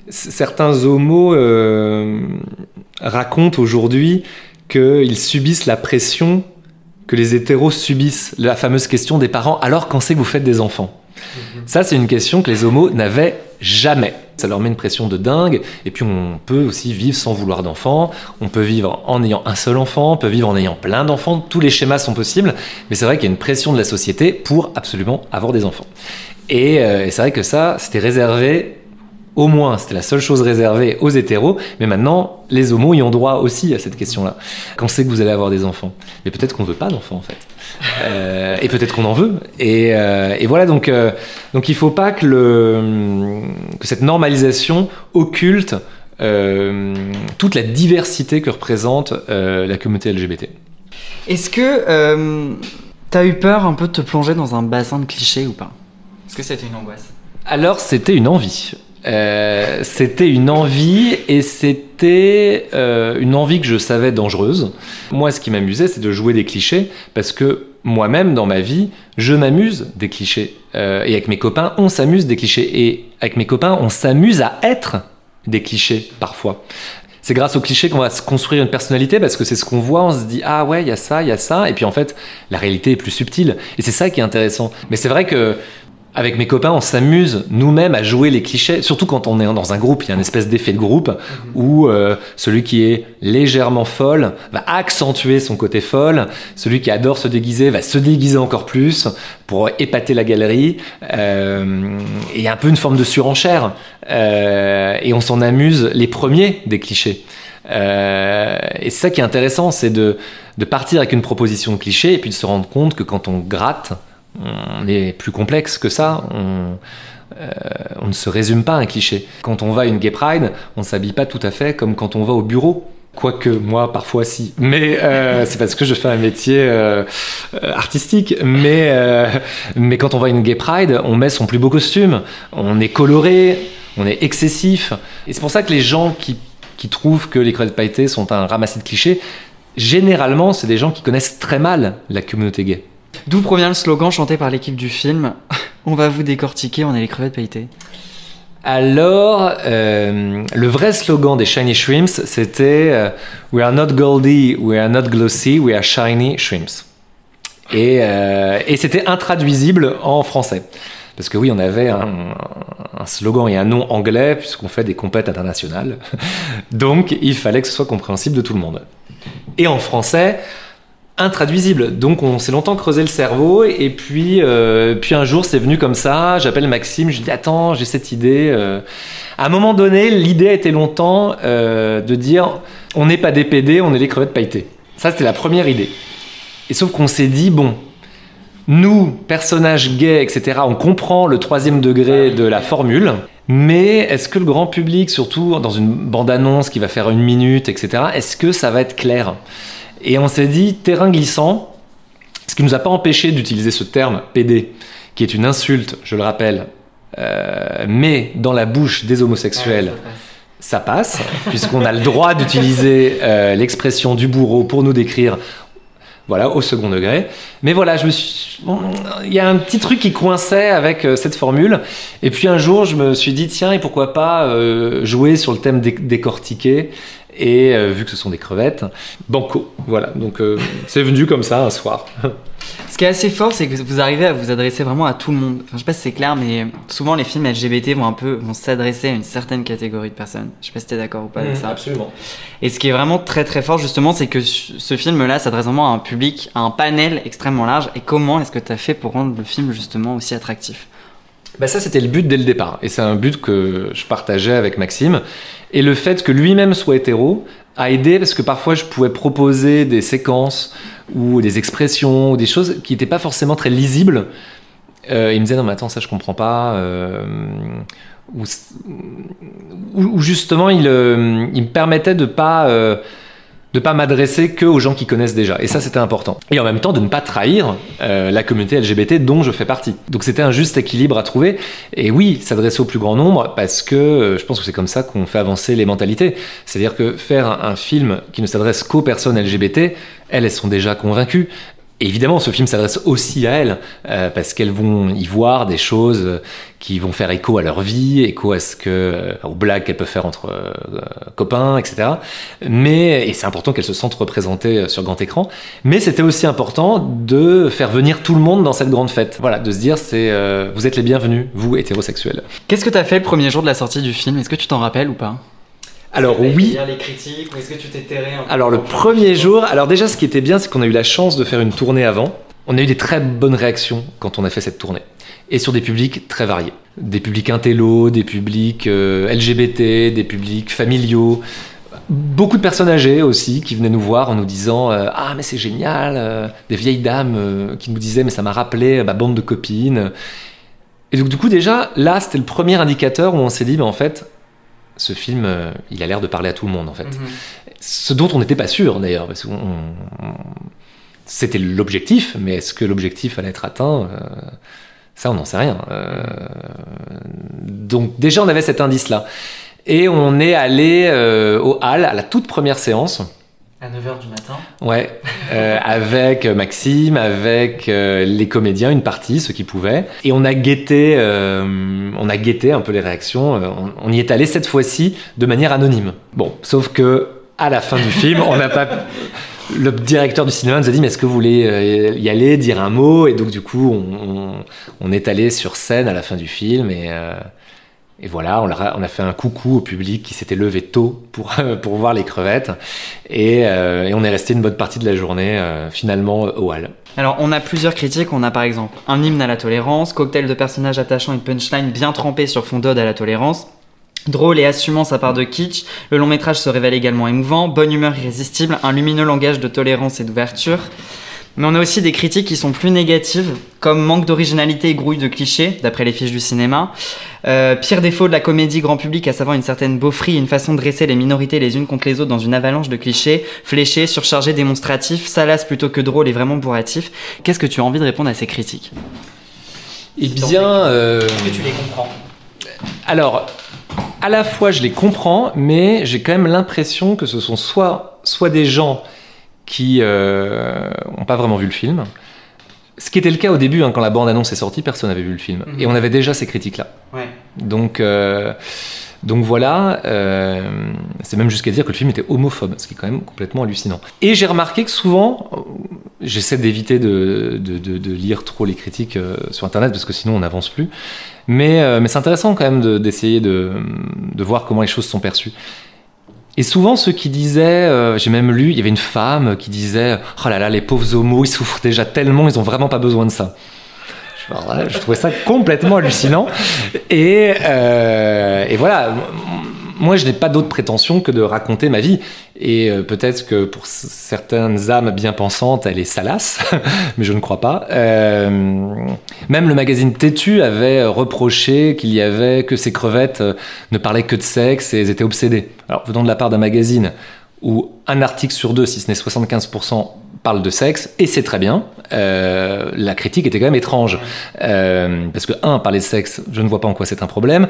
certains homos racontent aujourd'hui qu'ils subissent la pression que les hétéros subissent la fameuse question des parents alors quand c'est que vous faites des enfants? Mhm. Ça, c'est une question que les homos n'avaient jamais. Ça leur met une pression de dingue. Et puis, on peut aussi vivre sans vouloir d'enfants. On peut vivre en ayant un seul enfant. On peut vivre en ayant plein d'enfants. Tous les schémas sont possibles. Mais c'est vrai qu'il y a une pression de la société pour absolument avoir des enfants. Et, euh, et c'est vrai que ça, c'était réservé au moins, c'était la seule chose réservée aux hétéros, mais maintenant, les homos y ont droit aussi à cette question-là. Quand c'est que vous allez avoir des enfants? Mais peut-être qu'on ne veut pas d'enfants, en fait. *laughs* Euh, et peut-être qu'on en veut. Et, euh, voilà, donc, euh, donc il ne faut pas que, le, que cette normalisation occulte toute la diversité que représente la communauté LGBT. Est-ce que tu as eu peur un peu de te plonger dans un bassin de clichés ou pas? Est-ce que c'était une angoisse? Alors c'était une envie. Euh, c'était une envie et c'était euh, une envie que je savais dangereuse. Moi, ce qui m'amusait, c'est de jouer des clichés parce que moi-même, dans ma vie, je m'amuse des clichés. Euh, et avec mes copains, on s'amuse des clichés. Et avec mes copains, on s'amuse à être des clichés parfois. C'est grâce aux clichés qu'on va se construire une personnalité parce que c'est ce qu'on voit, on se dit ah ouais, il y a ça, il y a ça, et puis en fait, la réalité est plus subtile. Et c'est ça qui est intéressant. Mais c'est vrai que avec mes copains, on s'amuse nous-mêmes à jouer les clichés, surtout quand on est dans un groupe, il y a une espèce d'effet de groupe mhm. où euh, celui qui est légèrement folle va accentuer son côté folle, celui qui adore se déguiser va se déguiser encore plus pour épater la galerie, euh, et il y a un peu une forme de surenchère, euh, et on s'en amuse les premiers des clichés. et c'est ça qui est intéressant, c'est de, de partir avec une proposition de cliché et puis de se rendre compte que quand on gratte, on est plus complexe que ça. Euh, on ne se résume pas à un cliché. Quand on va à une gay pride, on ne s'habille pas tout à fait comme quand on va au bureau. Quoique moi, parfois si. Mais euh, *laughs* c'est parce que je fais un métier euh, artistique. Mais, mais quand on va à une gay pride, on met son plus beau costume. On est coloré, on est excessif. Et c'est pour ça que les gens qui, qui trouvent que les crevettes pailletées sont un ramassis de clichés, généralement, c'est des gens qui connaissent très mal la communauté gay. D'où provient le slogan chanté par l'équipe du film *laughs* On va vous décortiquer, on est les crevettes pailletées. Alors, euh, le vrai slogan des Shiny Shrimps, c'était euh, We are not goldy, we are not glossy, we are shiny shrimps. Et, euh, et c'était intraduisible en français. Parce que oui, on avait un, un slogan et un nom anglais, puisqu'on fait des compètes internationales. *laughs* Donc, il fallait que ce soit compréhensible de tout le monde. Et en français, intraduisible. Donc on s'est longtemps creusé le cerveau et puis, euh, puis un jour c'est venu comme ça, j'appelle Maxime, je lui dis attends j'ai cette idée. euh. À un moment donné l'idée a été longtemps euh, de dire on n'est pas des PD, on est les crevettes pailletées. Ça c'était la première idée. Et sauf qu'on s'est dit bon, nous, personnages gays, etc., on comprend le troisième degré de la formule, mais est-ce que le grand public, surtout dans une bande-annonce qui va faire une minute, etc., est-ce que ça va être clair? Et on s'est dit, terrain glissant, ce qui nous a pas empêché d'utiliser ce terme PD, qui est une insulte, je le rappelle, euh, mais dans la bouche des homosexuels, ça passe, *laughs* puisqu'on a le droit d'utiliser euh, l'expression du bourreau pour nous décrire voilà, au second degré. Mais voilà, je me suis... bon, il y a un petit truc qui coinçait avec euh, cette formule. Et puis un jour, je me suis dit, tiens, et pourquoi pas euh, jouer sur le thème dé- décortiqué et euh, vu que ce sont des crevettes, banco. Voilà, donc euh, c'est venu comme ça un soir. *laughs* Ce qui est assez fort, c'est que vous arrivez à vous adresser vraiment à tout le monde. Enfin, je sais pas si c'est clair, mais souvent les films LGBT vont un peu vont s'adresser à une certaine catégorie de personnes. Je sais pas si t'es d'accord ou pas avec ça. Absolument. Et ce qui est vraiment très très fort justement, c'est que ce ce film-là s'adresse vraiment à un public, à un panel extrêmement large. Et comment est-ce que tu as fait pour rendre le film justement aussi attractif? Bah ça, c'était le but dès le départ. Et c'est un but que je partageais avec Maxime. Et le fait que lui-même soit hétéro a aidé parce que parfois je pouvais proposer des séquences ou des expressions ou des choses qui n'étaient pas forcément très lisibles. Euh, il me disait non mais attends ça je comprends pas. euh, ou, justement il, euh, il me permettait de pas de pas m'adresser que aux gens qui connaissent déjà. Et ça, c'était important. Et en même temps, de ne pas trahir euh, la communauté LGBT dont je fais partie. Donc c'était un juste équilibre à trouver. Et oui, s'adresser au plus grand nombre, parce que euh, je pense que c'est comme ça qu'on fait avancer les mentalités. C'est-à-dire que faire un, un film qui ne s'adresse qu'aux personnes LGBT, elles, elles sont déjà convaincues. Et évidemment, ce film s'adresse aussi à elles, euh, parce qu'elles vont y voir des choses euh, qui vont faire écho à leur vie, écho à ce que, euh, aux blagues qu'elles peuvent faire entre copains, etc. Mais, et c'est important qu'elles se sentent représentées sur grand écran. Mais c'était aussi important de faire venir tout le monde dans cette grande fête. Voilà, de se dire, c'est, vous êtes les bienvenus, vous hétérosexuels. Qu'est-ce que tu as fait le premier jour de la sortie du film? Est-ce que tu t'en rappelles ou pas? Alors oui, les critiques ou est-ce que tu t'es terré un peu Alors le premier jour, alors déjà ce qui était bien, c'est qu'on a eu la chance de faire une tournée avant. On a eu des très bonnes réactions quand on a fait cette tournée. Et sur des publics très variés. Des publics intello, des publics euh, LGBT, des publics familiaux. Beaucoup de personnes âgées aussi qui venaient nous voir en nous disant euh, Ah mais c'est génial euh, Des vieilles dames qui nous disaient Mais ça m'a rappelé ma bande de copines. Et donc du coup déjà, là c'était le premier indicateur où on s'est dit Mais en fait, ce film, euh, il a l'air de parler à tout le monde en fait. Mhm. Ce dont on n'était pas sûr d'ailleurs, parce que c'était l'objectif, mais est-ce que l'objectif allait être atteint Euh, Ça, on n'en sait rien. Euh, Donc déjà, on avait cet indice-là. Et on est allé au hall à la toute première séance. À 9h du matin. Ouais, euh, avec Maxime, avec euh, les comédiens, une partie, ceux qui pouvaient. Et on a guetté, euh, on a guetté un peu les réactions. Euh, On, y est allé cette fois-ci de manière anonyme. Bon, sauf que à la fin du film, on n'a pas. Le directeur du cinéma nous a dit mais est-ce que vous voulez euh, y aller, dire un mot? Et donc du coup, on, on- on est allé sur scène à la fin du film et. Et voilà, on a, fait un coucou au public qui s'était levé tôt *laughs* pour, voir les crevettes. Et, euh, et on est resté une bonne partie de la journée euh, finalement au hall. Alors, on a plusieurs critiques. On a par exemple un hymne à la tolérance, cocktail de personnages attachants et punchline bien trempé sur fond d'ode à la tolérance. Drôle et assumant sa part de kitsch, le long métrage se révèle également émouvant, bonne humeur irrésistible, un lumineux langage de tolérance et d'ouverture. Mais on a aussi des critiques qui sont plus négatives, comme manque d'originalité et grouille de clichés, d'après les fiches du cinéma. Euh, pire défaut de la comédie grand public, à savoir une certaine beaufrie, une façon de dresser les minorités les unes contre les autres dans une avalanche de clichés, fléchés, surchargés, démonstratifs, salaces plutôt que drôles et vraiment bourratifs. Qu'est-ce que tu as envie de répondre à ces critiques? Eh bien... euh, Est-ce que tu les comprends? Alors, à la fois je les comprends, mais j'ai quand même l'impression que ce sont soit, soit des gens qui n'ont pas vraiment vu le film. Ce qui était le cas au début, hein, quand la bande-annonce est sortie, personne n'avait vu le film. Mhm. Et on avait déjà ces critiques-là. Ouais. Donc, euh, donc voilà, euh, c'est même jusqu'à dire que le film était homophobe, ce qui est quand même complètement hallucinant. Et j'ai remarqué que souvent, euh, j'essaie d'éviter de, de- de- de lire trop les critiques euh, sur Internet, parce que sinon on n'avance plus. Mais, euh, mais c'est intéressant quand même de- d'essayer de, de voir comment les choses sont perçues. Et souvent, ceux qui disaient, euh, j'ai même lu, il y avait une femme qui disait Oh là là, les pauvres homos, ils souffrent déjà tellement, ils ont vraiment pas besoin de ça. Je, je trouvais ça complètement hallucinant. Et, euh, voilà, moi, je n'ai pas d'autre prétention que de raconter ma vie. Et euh, peut-être que pour certaines âmes bien pensantes, elle est salace, *laughs* mais je ne crois pas. Euh, même le magazine Tétu avait reproché qu'il y avait que ces crevettes euh, ne parlaient que de sexe et elles étaient obsédées. Alors, venant de la part d'un magazine où un article sur deux, si ce n'est 75%, parle de sexe, et c'est très bien, la critique était quand même étrange. Parce que, un, parler de sexe, je ne vois pas en quoi c'est un problème,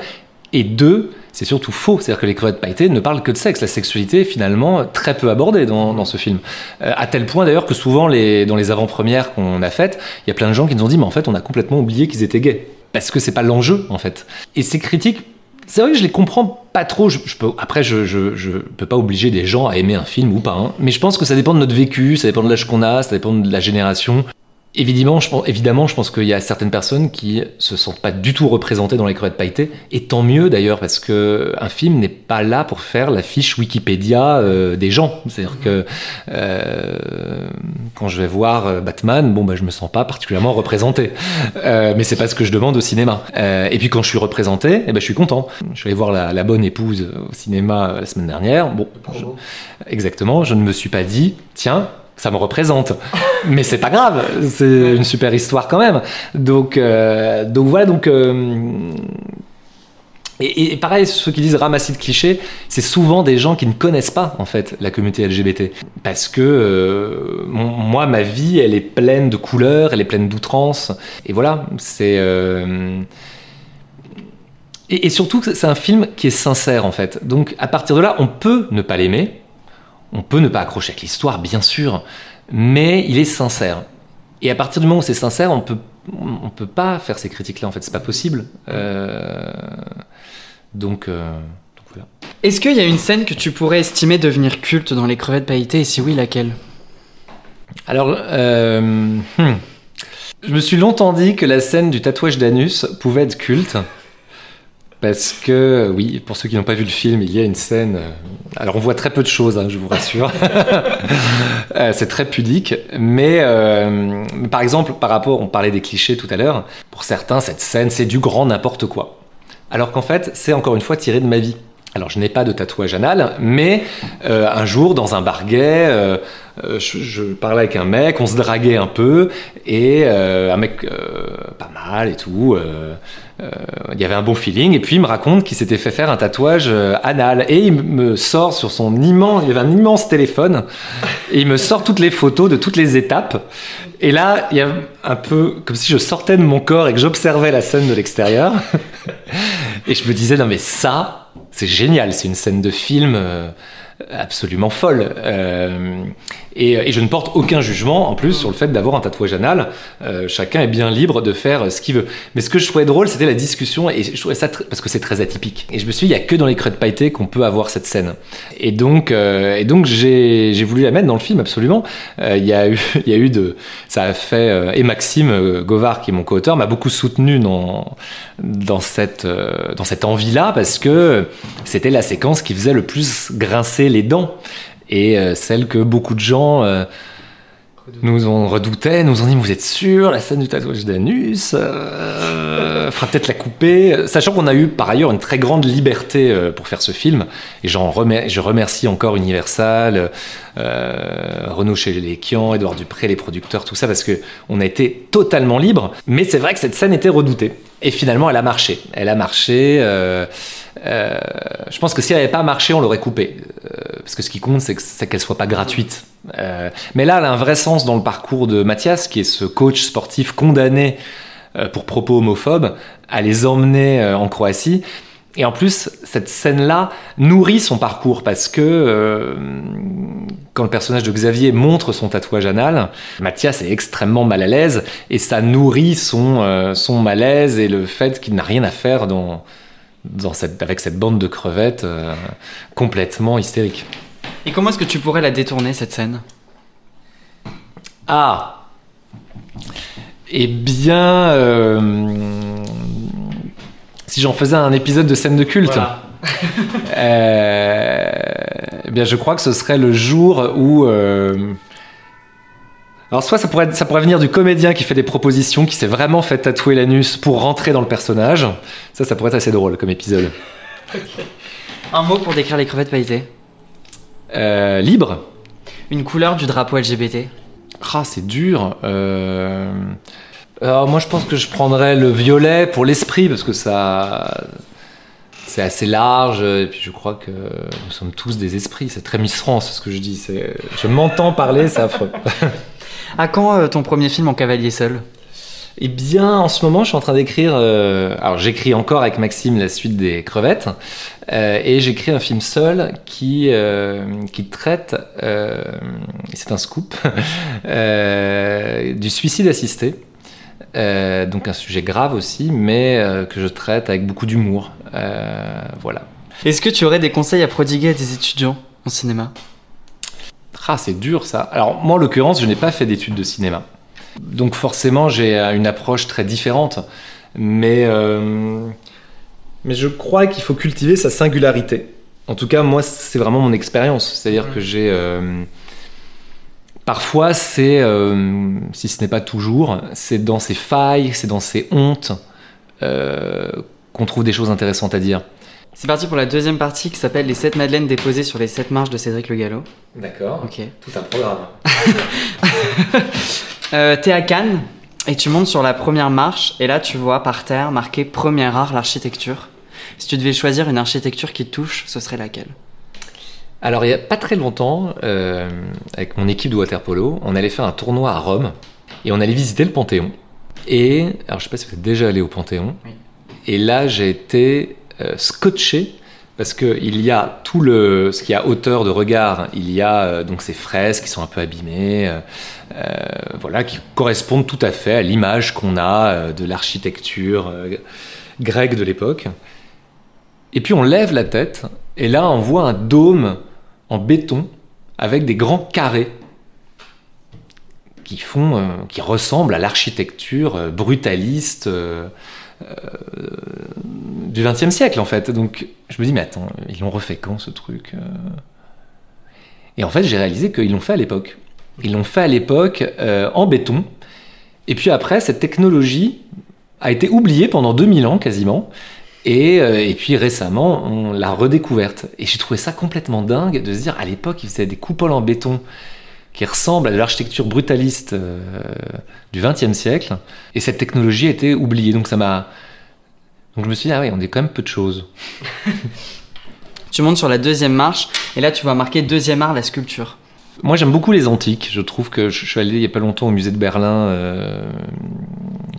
et deux, c'est surtout faux. C'est-à-dire que les crevettes pailletées ne parlent que de sexe. La sexualité est finalement très peu abordée dans, ce film. Euh, à tel point d'ailleurs que souvent, dans les avant-premières qu'on a faites, il y a plein de gens qui nous ont dit Mais en fait, on a complètement oublié qu'ils étaient gays. Parce que c'est pas l'enjeu, en fait. Et ces critiques, c'est vrai que je les comprends pas trop. Après, je, je, je peux pas obliger des gens à aimer un film ou pas. hein. Mais je pense que ça dépend de notre vécu, ça dépend de l'âge qu'on a, ça dépend de la génération. Évidemment, je pense, évidemment, je pense qu'il y a certaines personnes qui se sentent pas du tout représentées dans les crevettes pailletées, et tant mieux d'ailleurs, parce que un film n'est pas là pour faire la fiche Wikipédia euh, des gens. C'est-à-dire que euh, quand je vais voir euh, Batman, bon, bah, je me sens pas particulièrement représenté. Euh, mais c'est pas ce que je demande au cinéma. Euh, et puis quand je suis représenté, eh ben, je suis content. Je suis allé voir la, la bonne épouse au cinéma la semaine dernière. Bon, je- exactement, je ne me suis pas dit, tiens, ça me représente. *laughs* Mais c'est pas grave, c'est une super histoire quand même. Donc, euh, voilà, donc. euh, et, pareil, ceux qui disent ramassis de clichés, c'est souvent des gens qui ne connaissent pas en fait la communauté LGBT. Parce que euh, moi, ma vie, elle est pleine de couleurs, elle est pleine d'outrances. Et voilà, c'est. et, surtout, c'est un film qui est sincère en fait. Donc à partir de là, on peut ne pas l'aimer, on peut ne pas accrocher avec l'histoire, bien sûr, mais il est sincère. Et à partir du moment où c'est sincère, on peut, on peut pas faire ces critiques-là. En fait, c'est pas possible. Euh, donc, euh, donc voilà. Est-ce qu'il y a une scène que tu pourrais estimer devenir culte dans les crevettes pailletées? Et si oui, laquelle? Alors, euh, hmm. je me suis longtemps dit que la scène du tatouage d'anus pouvait être culte. Parce que, oui, pour ceux qui n'ont pas vu le film, il y a une scène. euh, Alors, on voit très peu de choses, hein, je vous rassure. *laughs* Euh, c'est très pudique. Mais, euh, par exemple, par rapport, on parlait des clichés tout à l'heure, pour certains, cette scène, c'est du grand n'importe quoi. Alors qu'en fait, c'est encore une fois tiré de ma vie. Alors, je n'ai pas de tatouage anal, mais un jour, dans un bar gay, euh, je, je parlais avec un mec, on se draguait un peu, et un mec pas mal et tout. Euh, il y avait un bon feeling, et puis il me raconte qu'il s'était fait faire un tatouage euh, anal, et il me sort sur son immense, il avait un immense téléphone, et il me sort toutes les photos de toutes les étapes. Et là, il y a un peu comme si je sortais de mon corps et que j'observais la scène de l'extérieur. *laughs* Et je me disais, non mais ça, c'est génial, c'est une scène de film euh, absolument folle. Et, et je ne porte aucun jugement en plus sur le fait d'avoir un tatouage anal. Euh, chacun est bien libre de faire ce qu'il veut. Mais ce que je trouvais drôle, c'était la discussion, et je trouvais ça parce que c'est très atypique. Et je me suis dit, il n'y a que dans les crêtes pailletées qu'on peut avoir cette scène. Et donc, euh, j'ai voulu la mettre dans le film absolument. Euh, *laughs* Il y a eu, de, ça a fait euh, et Maxime euh, Govard qui est mon co-auteur m'a beaucoup soutenu euh, dans cette envie-là parce que c'était la séquence qui faisait le plus grincer les dents et euh, celle que beaucoup de gens euh, nous on redoutait, nous on dit vous êtes sûr la scène du tatouage d'anus, euh, faudra peut-être la couper, sachant qu'on a eu par ailleurs une très grande liberté euh, pour faire ce film et j'en je remercie encore Universal, Renaud Chéléquian, Édouard Dupré, les producteurs, tout ça parce que on a été totalement libre. Mais c'est vrai que cette scène était redoutée et finalement elle a marché, elle a marché. Euh, je pense que si elle n'avait pas marché, on l'aurait coupée. Euh, parce que ce qui compte, c'est que- c'est qu'elle soit pas gratuite. Euh, mais là, elle a un vrai sens dans le parcours de Mathias, qui est ce coach sportif condamné pour propos homophobes, à les emmener en Croatie. Et en plus, cette scène-là nourrit son parcours parce que quand le personnage de Xavier montre son tatouage anal, Mathias est extrêmement mal à l'aise et ça nourrit son, euh, son malaise et le fait qu'il n'a rien à faire dans, dans cette, avec cette bande de crevettes euh, complètement hystérique. Et comment est-ce que tu pourrais la détourner cette scène? Ah Eh bien, euh, si j'en faisais un épisode de scène de culte, euh, eh bien, je crois que ce serait le jour où. Alors, soit ça pourrait, ça pourrait venir du comédien qui fait des propositions, qui s'est vraiment fait tatouer l'anus pour rentrer dans le personnage. Ça, ça pourrait être assez drôle comme épisode. Un mot pour décrire les crevettes pailletées. Euh, libre Une couleur du drapeau LGBT. Ah, c'est dur. Euh, Alors, moi, je pense que je prendrais le violet pour l'esprit, parce que ça. C'est assez large, et puis je crois que nous sommes tous des esprits. C'est très Miss France ce que je dis. Je m'entends parler, c'est affreux. *laughs* À quand euh, ton premier film en cavalier seul? Eh bien, en ce moment, je suis en train d'écrire. euh, Alors, j'écris encore avec Maxime la suite des crevettes, euh, et j'écris un film seul qui euh, qui traite. c'est un scoop *laughs* du suicide assisté. Donc un sujet grave aussi, mais que je traite avec beaucoup d'humour. Voilà. Est-ce que tu aurais des conseils à prodiguer à des étudiants en cinéma? Ah, c'est dur ça. Alors moi, en l'occurrence, je n'ai pas fait d'études de cinéma. Donc forcément, j'ai euh, une approche très différente. Mais, euh, mais je crois qu'il faut cultiver sa singularité. En tout cas, moi, c'est vraiment mon expérience. C'est-à-dire que j'ai... euh, parfois, c'est, euh, si ce n'est pas toujours, c'est dans ses failles, c'est dans ses hontes qu'on trouve des choses intéressantes à dire. C'est parti pour la deuxième partie qui s'appelle Les 7 madeleines déposées sur les 7 marches de Cédric Le Gallo. D'accord. Ok. Tout un programme. *laughs* Euh, T'es à Cannes et tu montes sur la première marche et là tu vois par terre marqué Premier art, l'architecture. Si tu devais choisir une architecture qui te touche, ce serait laquelle? Alors, il n'y a pas très longtemps, euh, avec mon équipe de waterpolo, on allait faire un tournoi à Rome et on allait visiter le Panthéon. Et, alors je sais pas si vous êtes déjà allé au Panthéon, Oui. et là j'ai été scotché parce qu'il y a tout le, ce qui a hauteur de regard, il y a euh, donc ces fresques qui sont un peu abîmées, euh, euh, voilà, qui correspondent tout à fait à l'image qu'on a euh, de l'architecture euh, grecque de l'époque. Et puis on lève la tête, et là on voit un dôme en béton avec des grands carrés qui font, euh, qui ressemblent à l'architecture euh, brutaliste euh, euh, du XXe siècle en fait. Donc je me dis mais attends, ils l'ont refait quand ce truc euh? Et en fait j'ai réalisé qu'ils l'ont fait à l'époque. Ils l'ont fait à l'époque euh, en béton. Et puis après cette technologie a été oubliée pendant 2000 ans quasiment. Et, euh, et puis récemment, on l'a redécouverte. Et j'ai trouvé ça complètement dingue de se dire, à l'époque, ils faisaient des coupoles en béton qui ressemblent à de l'architecture brutaliste euh, du XXe siècle. Et cette technologie a été oubliée. Donc ça m'a... Donc je me suis dit, ah oui, on est quand même peu de choses. *laughs* Tu montes sur la deuxième marche et là tu vois marqué deuxième art, la sculpture. Moi, j'aime beaucoup les antiques. Je trouve que je, suis allé il y a pas longtemps au musée de Berlin, euh,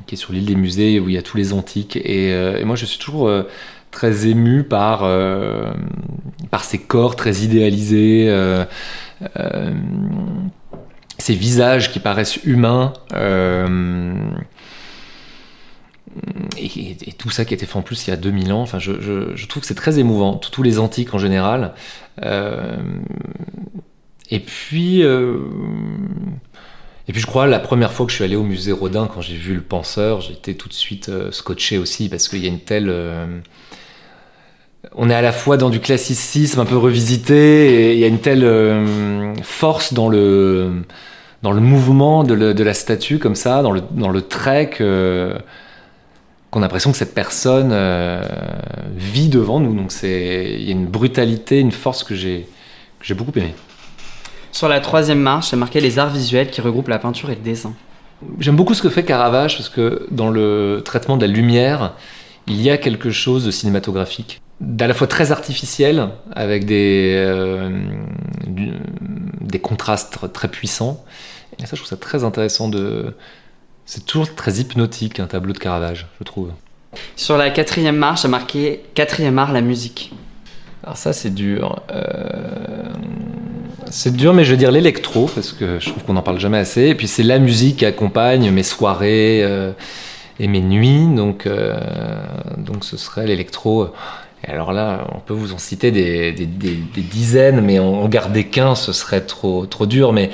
qui est sur l'île des musées, où il y a tous les antiques. Et, euh, et moi, je suis toujours très ému par, par ces corps très idéalisés, ces visages qui paraissent humains. euh, et, tout ça qui été fait en plus il y a 2000 ans, enfin, je, trouve que c'est très émouvant, tous les antiques en général. Euh, et puis, euh, et puis je crois la première fois que je suis allé au musée Rodin, quand j'ai vu le penseur, j'étais tout de suite euh, scotché aussi parce qu'il y a une telle. On est à la fois dans du classicisme un peu revisité et il y a une telle euh, force dans le dans le mouvement de, le- de la statue comme ça, dans le, dans le trait que- qu'on a l'impression que cette personne euh, vit devant nous. Donc c'est il y a une brutalité, une force que j'ai que j'ai beaucoup aimé. Sur la troisième marche, c'est marqué les arts visuels qui regroupent la peinture et le dessin. J'aime beaucoup ce que fait Caravage parce que dans le traitement de la lumière, il y a quelque chose de cinématographique, d'à la fois très artificiel avec des, euh, du- des contrastes tr- très puissants. Et ça, je trouve ça très intéressant de. C'est toujours très hypnotique un tableau de Caravage, je trouve. Sur la quatrième marche, c'est marqué quatrième art, la musique. Alors ça, c'est dur. Euh, C'est dur, mais je vais dire l'électro, parce que je trouve qu'on n'en parle jamais assez. Et puis c'est la musique qui accompagne mes soirées euh, et mes nuits, donc, euh, donc ce serait l'électro. Et alors là, on peut vous en citer des, dizaines, mais en, garder qu'un, ce serait trop, trop dur. Mais,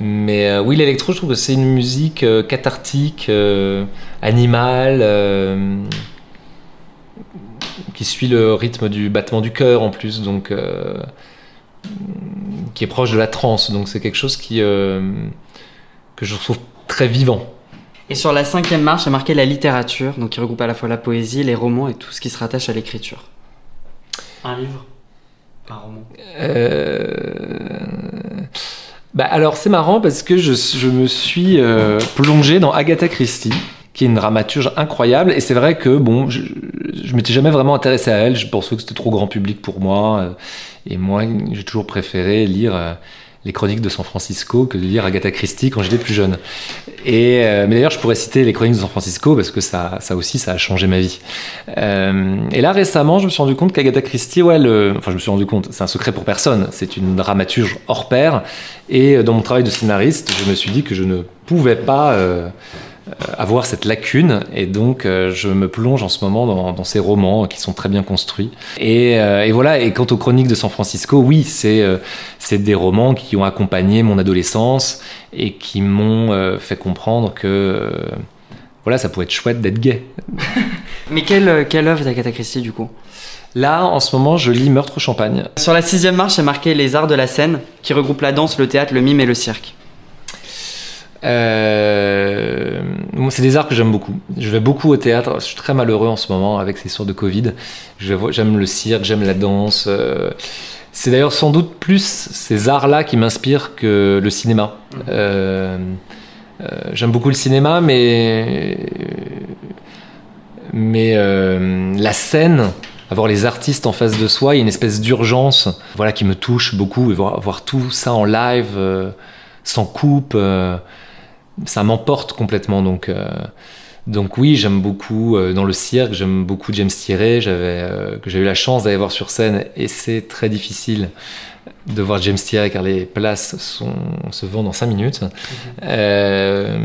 euh, oui, l'électro, je trouve que c'est une musique euh, cathartique, euh, animale. qui suit le rythme du battement du cœur en plus, donc qui est proche de la transe. Donc c'est quelque chose qui que je trouve très vivant. Et sur la cinquième marche, c'est marqué la littérature, donc qui regroupe à la fois la poésie, les romans et tout ce qui se rattache à l'écriture. Un livre. Un roman. Euh, Bah alors c'est marrant parce que je, je me suis euh, plongé dans Agatha Christie qui est une dramaturge incroyable. Et c'est vrai que bon je, je m'étais jamais vraiment intéressé à elle. Je pensais que c'était trop grand public pour moi. Euh, et moi j'ai toujours préféré lire euh, les chroniques de San Francisco que de lire Agatha Christie quand j'étais plus jeune et euh, mais d'ailleurs je pourrais citer les chroniques de San Francisco parce que ça ça aussi ça a changé ma vie euh, et là récemment, je me suis rendu compte qu'Agatha Christie, ouais, enfin je me suis rendu compte, c'est un secret pour personne, c'est une dramaturge hors pair. Et euh, dans mon travail de scénariste, je me suis dit que je ne pouvais pas avoir cette lacune, et donc euh, je me plonge en ce moment dans, dans ces romans qui sont très bien construits. Et, euh, et voilà. Et quant aux chroniques de San Francisco, oui, c'est euh, c'est des romans qui ont accompagné mon adolescence et qui m'ont euh, fait comprendre que euh, voilà, ça pouvait être chouette d'être gay. *laughs* Mais quelle, euh, quelle œuvre d'Agatha Christie du coup? Là, en ce moment, je lis Meurtre au champagne. Sur la sixième marche, c'est marqué les arts de la scène, qui regroupe la danse, le théâtre, le mime et le cirque. Euh, c'est des arts que j'aime beaucoup. Je vais beaucoup au théâtre. Je suis très malheureux en ce moment avec ces histoires de Covid. J'aime le cirque, j'aime la danse. euh, C'est d'ailleurs sans doute plus ces arts-là qui m'inspirent que le cinéma. Euh, euh, j'aime beaucoup le cinéma, mais mais la scène, avoir les artistes en face de soi, il y a une espèce d'urgence, voilà, qui me touche beaucoup. Et voir, voir tout ça en live, sans coupe, ça m'emporte complètement. Donc, euh, donc oui, j'aime beaucoup euh, dans le cirque, j'aime beaucoup James Thierry, j'avais euh, que j'ai eu la chance d'aller voir sur scène, et c'est très difficile de voir James Thierry car les places sont, se vendent en 5 minutes. Euh,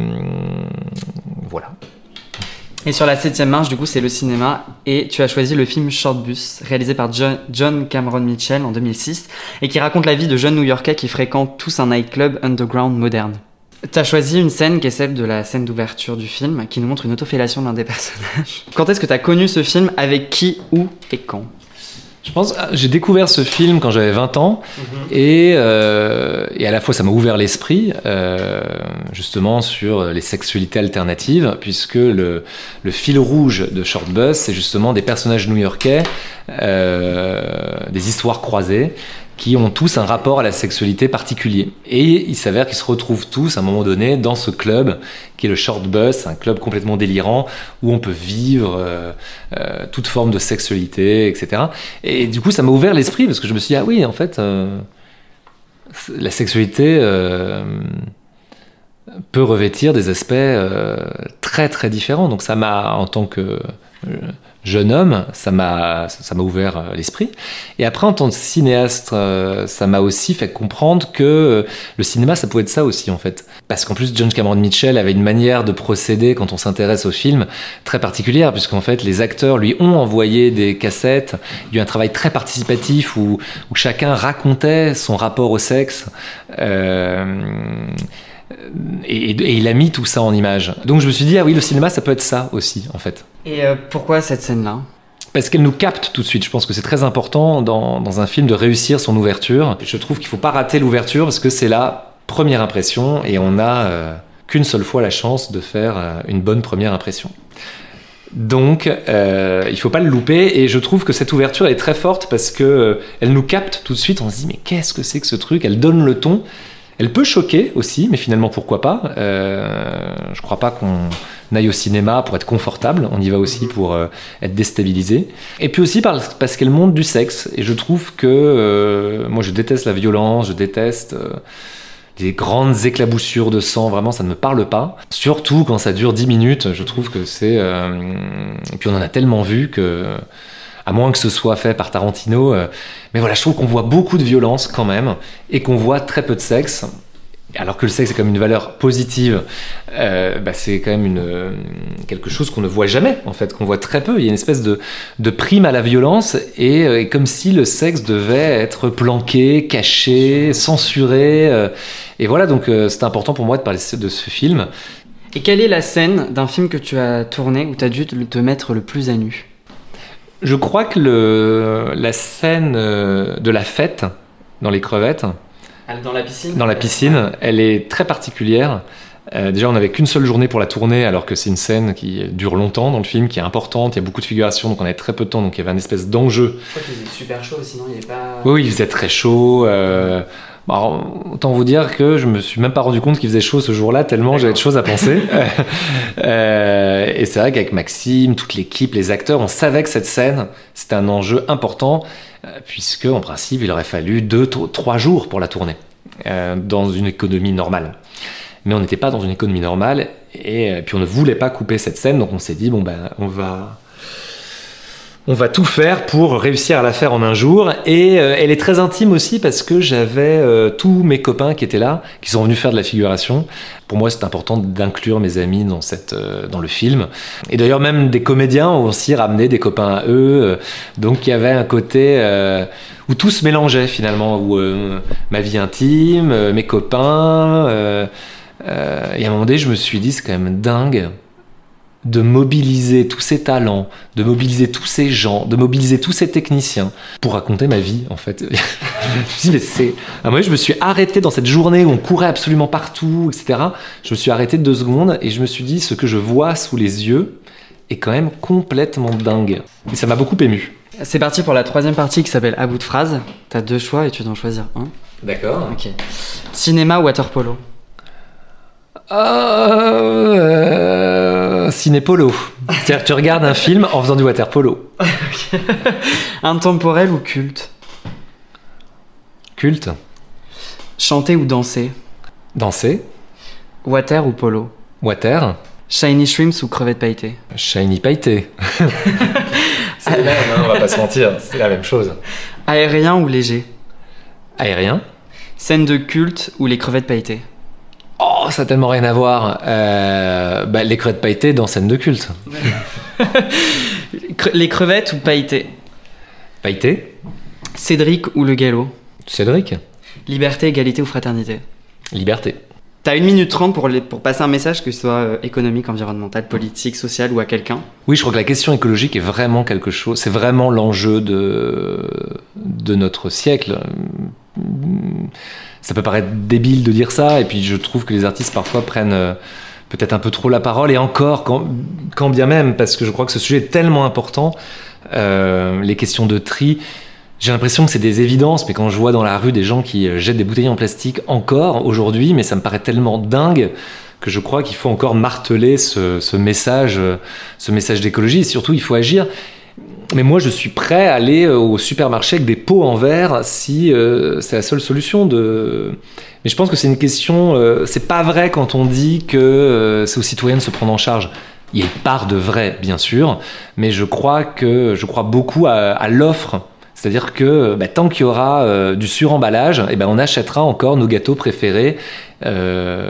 voilà. Et sur la septième marche, du coup, c'est le cinéma. Et tu as choisi le film Short Bus, réalisé par John, John Cameron Mitchell en 2006, et qui raconte la vie de jeunes New-Yorkais qui fréquentent tous un nightclub underground moderne. Tu as choisi une scène qui est celle de la scène d'ouverture du film, qui nous montre une autofellation de l'un des *laughs* personnages. Quand est-ce que tu as connu ce film Avec qui, où et quand? Je pense, ah, j'ai découvert ce film quand j'avais 20 ans et, euh, et à la fois ça m'a ouvert l'esprit euh, justement sur les sexualités alternatives puisque le, le fil rouge de Short Bus c'est justement des personnages new-yorkais, euh, des histoires croisées qui ont tous un rapport à la sexualité particulier. Et il s'avère qu'ils se retrouvent tous à un moment donné dans ce club qui est le Short Bus, un club complètement délirant où on peut vivre euh, euh, toute forme de sexualité, etc. Et du coup, ça m'a ouvert l'esprit parce que je me suis dit, ah oui, en fait, euh, la sexualité peut revêtir des aspects très très différents. Donc ça m'a, en tant que jeune homme, ça m'a ça m'a ouvert euh, l'esprit. Et après, en tant que cinéaste, euh, ça m'a aussi fait comprendre que euh, le cinéma, ça pouvait être ça aussi, en fait. Parce qu'en plus, John Cameron Mitchell avait une manière de procéder quand on s'intéresse au film très particulière, puisqu'en fait, les acteurs lui ont envoyé des cassettes. Il y a eu un travail très participatif où, chacun racontait son rapport au sexe. Euh, et, et il a mis tout ça en image. Donc je me suis dit, ah oui, le cinéma, ça peut être ça aussi, en fait. Et euh, pourquoi cette scène-là? Parce qu'elle nous capte tout de suite. Je pense que c'est très important dans, dans un film de réussir son ouverture. Je trouve qu'il faut pas rater l'ouverture parce que c'est là première impression et on n'a euh, qu'une seule fois la chance de faire euh, une bonne première impression. Donc, euh, il faut pas le louper. Et je trouve que cette ouverture est très forte parce que euh, elle nous capte tout de suite. On se dit mais qu'est-ce que c'est que ce truc? Elle donne le ton. Elle peut choquer aussi, mais finalement pourquoi pas? Euh, Je crois pas qu'on aille au cinéma pour être confortable. On y va aussi pour euh, être déstabilisé. Et puis aussi parce, parce qu'elle montre du sexe. Et je trouve que euh, moi je déteste la violence. Je déteste. euh, des grandes éclaboussures de sang, vraiment ça ne me parle pas. Surtout quand ça dure 10 minutes, je trouve que c'est... euh, Et puis on en a tellement vu que... À moins que ce soit fait par Tarantino. euh, Mais voilà, je trouve qu'on voit beaucoup de violence quand même, et qu'on voit très peu de sexe. Alors que le sexe est comme une valeur positive, euh, bah, c'est quand même euh, quelque chose qu'on ne voit jamais, en fait, qu'on voit très peu. Il y a une espèce de, prime à la violence, et, comme si le sexe devait être planqué, caché, censuré. et voilà, donc euh, c'est important pour moi de parler de ce film. Et quelle est la scène d'un film que tu as tourné où tu as dû te mettre le plus à nu? Je crois que le, la scène euh, de la fête dans les crevettes, Dans la piscine dans la piscine, elle est très particulière. Euh, déjà, on n'avait qu'une seule journée pour la tourner, alors que c'est une scène qui dure longtemps dans le film, qui est importante. Il y a beaucoup de figurations, donc on avait très peu de temps, donc il y avait un espèce d'enjeu. Je crois qu'il faisait super chaud, sinon il n'y avait pas. Oui, il faisait très chaud. euh, alors, autant vous dire que je me suis même pas rendu compte qu'il faisait chaud ce jour-là, tellement j'avais de choses à penser. *laughs* Euh, et c'est vrai qu'avec Maxime, toute l'équipe, les acteurs, on savait que cette scène, c'était un enjeu important, euh, puisque en principe, il aurait fallu deux, tro- trois jours pour la tourner, euh, dans une économie normale. Mais on n'était pas dans une économie normale, et euh, puis on ne voulait pas couper cette scène, donc on s'est dit, bon ben, on va on va tout faire pour réussir à la faire en un jour. Et euh, elle est très intime aussi parce que j'avais euh, tous mes copains qui étaient là, qui sont venus faire de la figuration. Pour moi, c'est important d'inclure mes amis dans, cette, euh, dans le film. Et d'ailleurs, même des comédiens ont aussi ramené des copains à eux. donc, il y avait un côté où tout se mélangeait finalement, où ma vie intime, mes copains. et à un moment donné, je me suis dit, c'est quand même dingue de mobiliser tous ces talents, de mobiliser tous ces gens, de mobiliser tous ces techniciens pour raconter ma vie, en fait. *laughs* je me suis dit, mais c'est... À moment, je me suis arrêté dans cette journée où on courait absolument partout, etc. Je me suis arrêté deux secondes et je me suis dit, ce que je vois sous les yeux est quand même complètement dingue. Et ça m'a beaucoup ému. C'est parti pour la troisième partie qui s'appelle À bout de phrase. T'as deux choix et tu dois en choisir un. D'accord. Ok. Cinéma ou waterpolo Euh, cinépolo. C'est-à-dire que tu regardes un film en faisant du water polo. *laughs* Intemporel ou culte? Culte. Chanter ou danser? Danser. Water ou polo? Water. Shiny shrimps ou crevettes pailletées Shiny pailleté. *laughs* c'est la même, hein, on va pas se mentir, c'est la même chose. Aérien ou léger? Aérien. Scène de culte ou les crevettes pailletées? Oh, ça a tellement rien à voir. Euh, bah, les crevettes pailletées dans scène de culte. *laughs* Les crevettes ou pailletées? Pailleté. Cédric ou le galop? Cédric. Liberté, égalité ou fraternité? Liberté. T'as une minute trente pour, les- pour passer un message, que ce soit euh, économique, environnemental, politique, social ou à quelqu'un? Oui, je crois que la question écologique est vraiment quelque chose, c'est vraiment l'enjeu de, de notre siècle. Ça peut paraître débile de dire ça, et puis je trouve que les artistes parfois prennent euh, peut-être un peu trop la parole, et encore, quand, bien même, parce que je crois que ce sujet est tellement important, euh, les questions de tri, j'ai l'impression que c'est des évidences, mais quand je vois dans la rue des gens qui euh, jettent des bouteilles en plastique encore aujourd'hui, mais ça me paraît tellement dingue que je crois qu'il faut encore marteler ce, ce message, ce message d'écologie. Et surtout, il faut agir. Mais moi, je suis prêt à aller euh, au supermarché avec des pots en verre si euh, c'est la seule solution. De... Mais je pense que c'est une question. euh, c'est pas vrai quand on dit que c'est aux citoyens de se prendre en charge. Il y a part de vrai, bien sûr, mais je crois que je crois beaucoup à l'offre. C'est-à-dire que bah, tant qu'il y aura euh, du suremballage, eh ben, on achètera encore nos gâteaux préférés. Euh,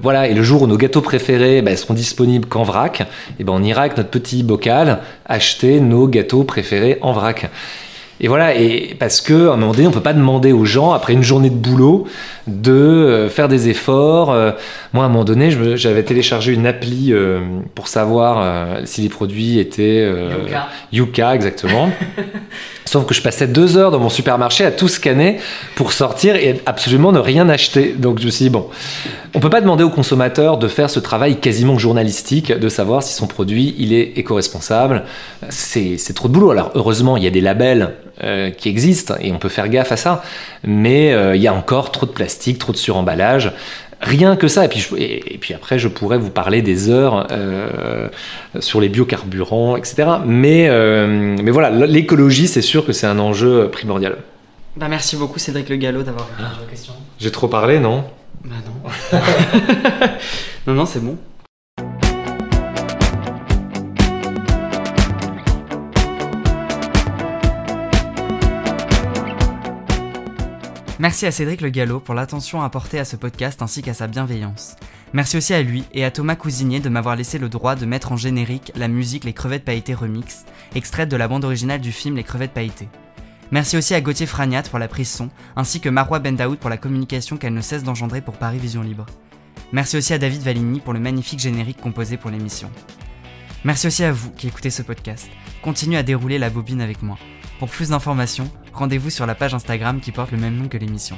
voilà, et le jour où nos gâteaux préférés bah, seront disponibles qu'en vrac, eh ben, on ira avec notre petit bocal acheter nos gâteaux préférés en vrac. Et voilà, et parce que à un moment donné, on peut pas demander aux gens après une journée de boulot de euh, faire des efforts. Euh, moi, à un moment donné, j'avais téléchargé une appli euh, pour savoir si les produits étaient Yuka. Yuka, exactement. *laughs* Sauf que je passais deux heures dans mon supermarché à tout scanner pour sortir et absolument ne rien acheter. Donc je me suis dit, bon, on peut pas demander au consommateur de faire ce travail quasiment journalistique, de savoir si son produit il est éco-responsable. C'est trop de boulot. Alors heureusement, il y a des labels euh, qui existent et on peut faire gaffe à ça. Mais euh, il y a encore trop de plastique, trop de suremballage. Rien que ça. Et puis, je- et, et puis après, je pourrais vous parler des heures euh, sur les biocarburants, etc. Mais, euh, mais voilà, l'écologie, c'est sûr que c'est un enjeu primordial. Bah merci beaucoup Cédric Le Gallo d'avoir répondu aux questions. J'ai trop parlé, non? Bah non. *laughs* non, non, c'est bon. Merci à Cédric Le Gallo pour l'attention apportée à ce podcast ainsi qu'à sa bienveillance. Merci aussi à lui et à Thomas Cousinier de m'avoir laissé le droit de mettre en générique la musique Les Crevettes Pailletées Remix, extraite de la bande originale du film Les Crevettes Pailletées. Merci aussi à Gauthier Fragnat pour la prise son, ainsi que Marois Bendaoud pour la communication qu'elle ne cesse d'engendrer pour Paris Vision Libre. Merci aussi à David Valigny pour le magnifique générique composé pour l'émission. Merci aussi à vous qui écoutez ce podcast. Continuez à dérouler la bobine avec moi. Pour plus d'informations, Rendez-vous sur la page Instagram qui porte le même nom que l'émission.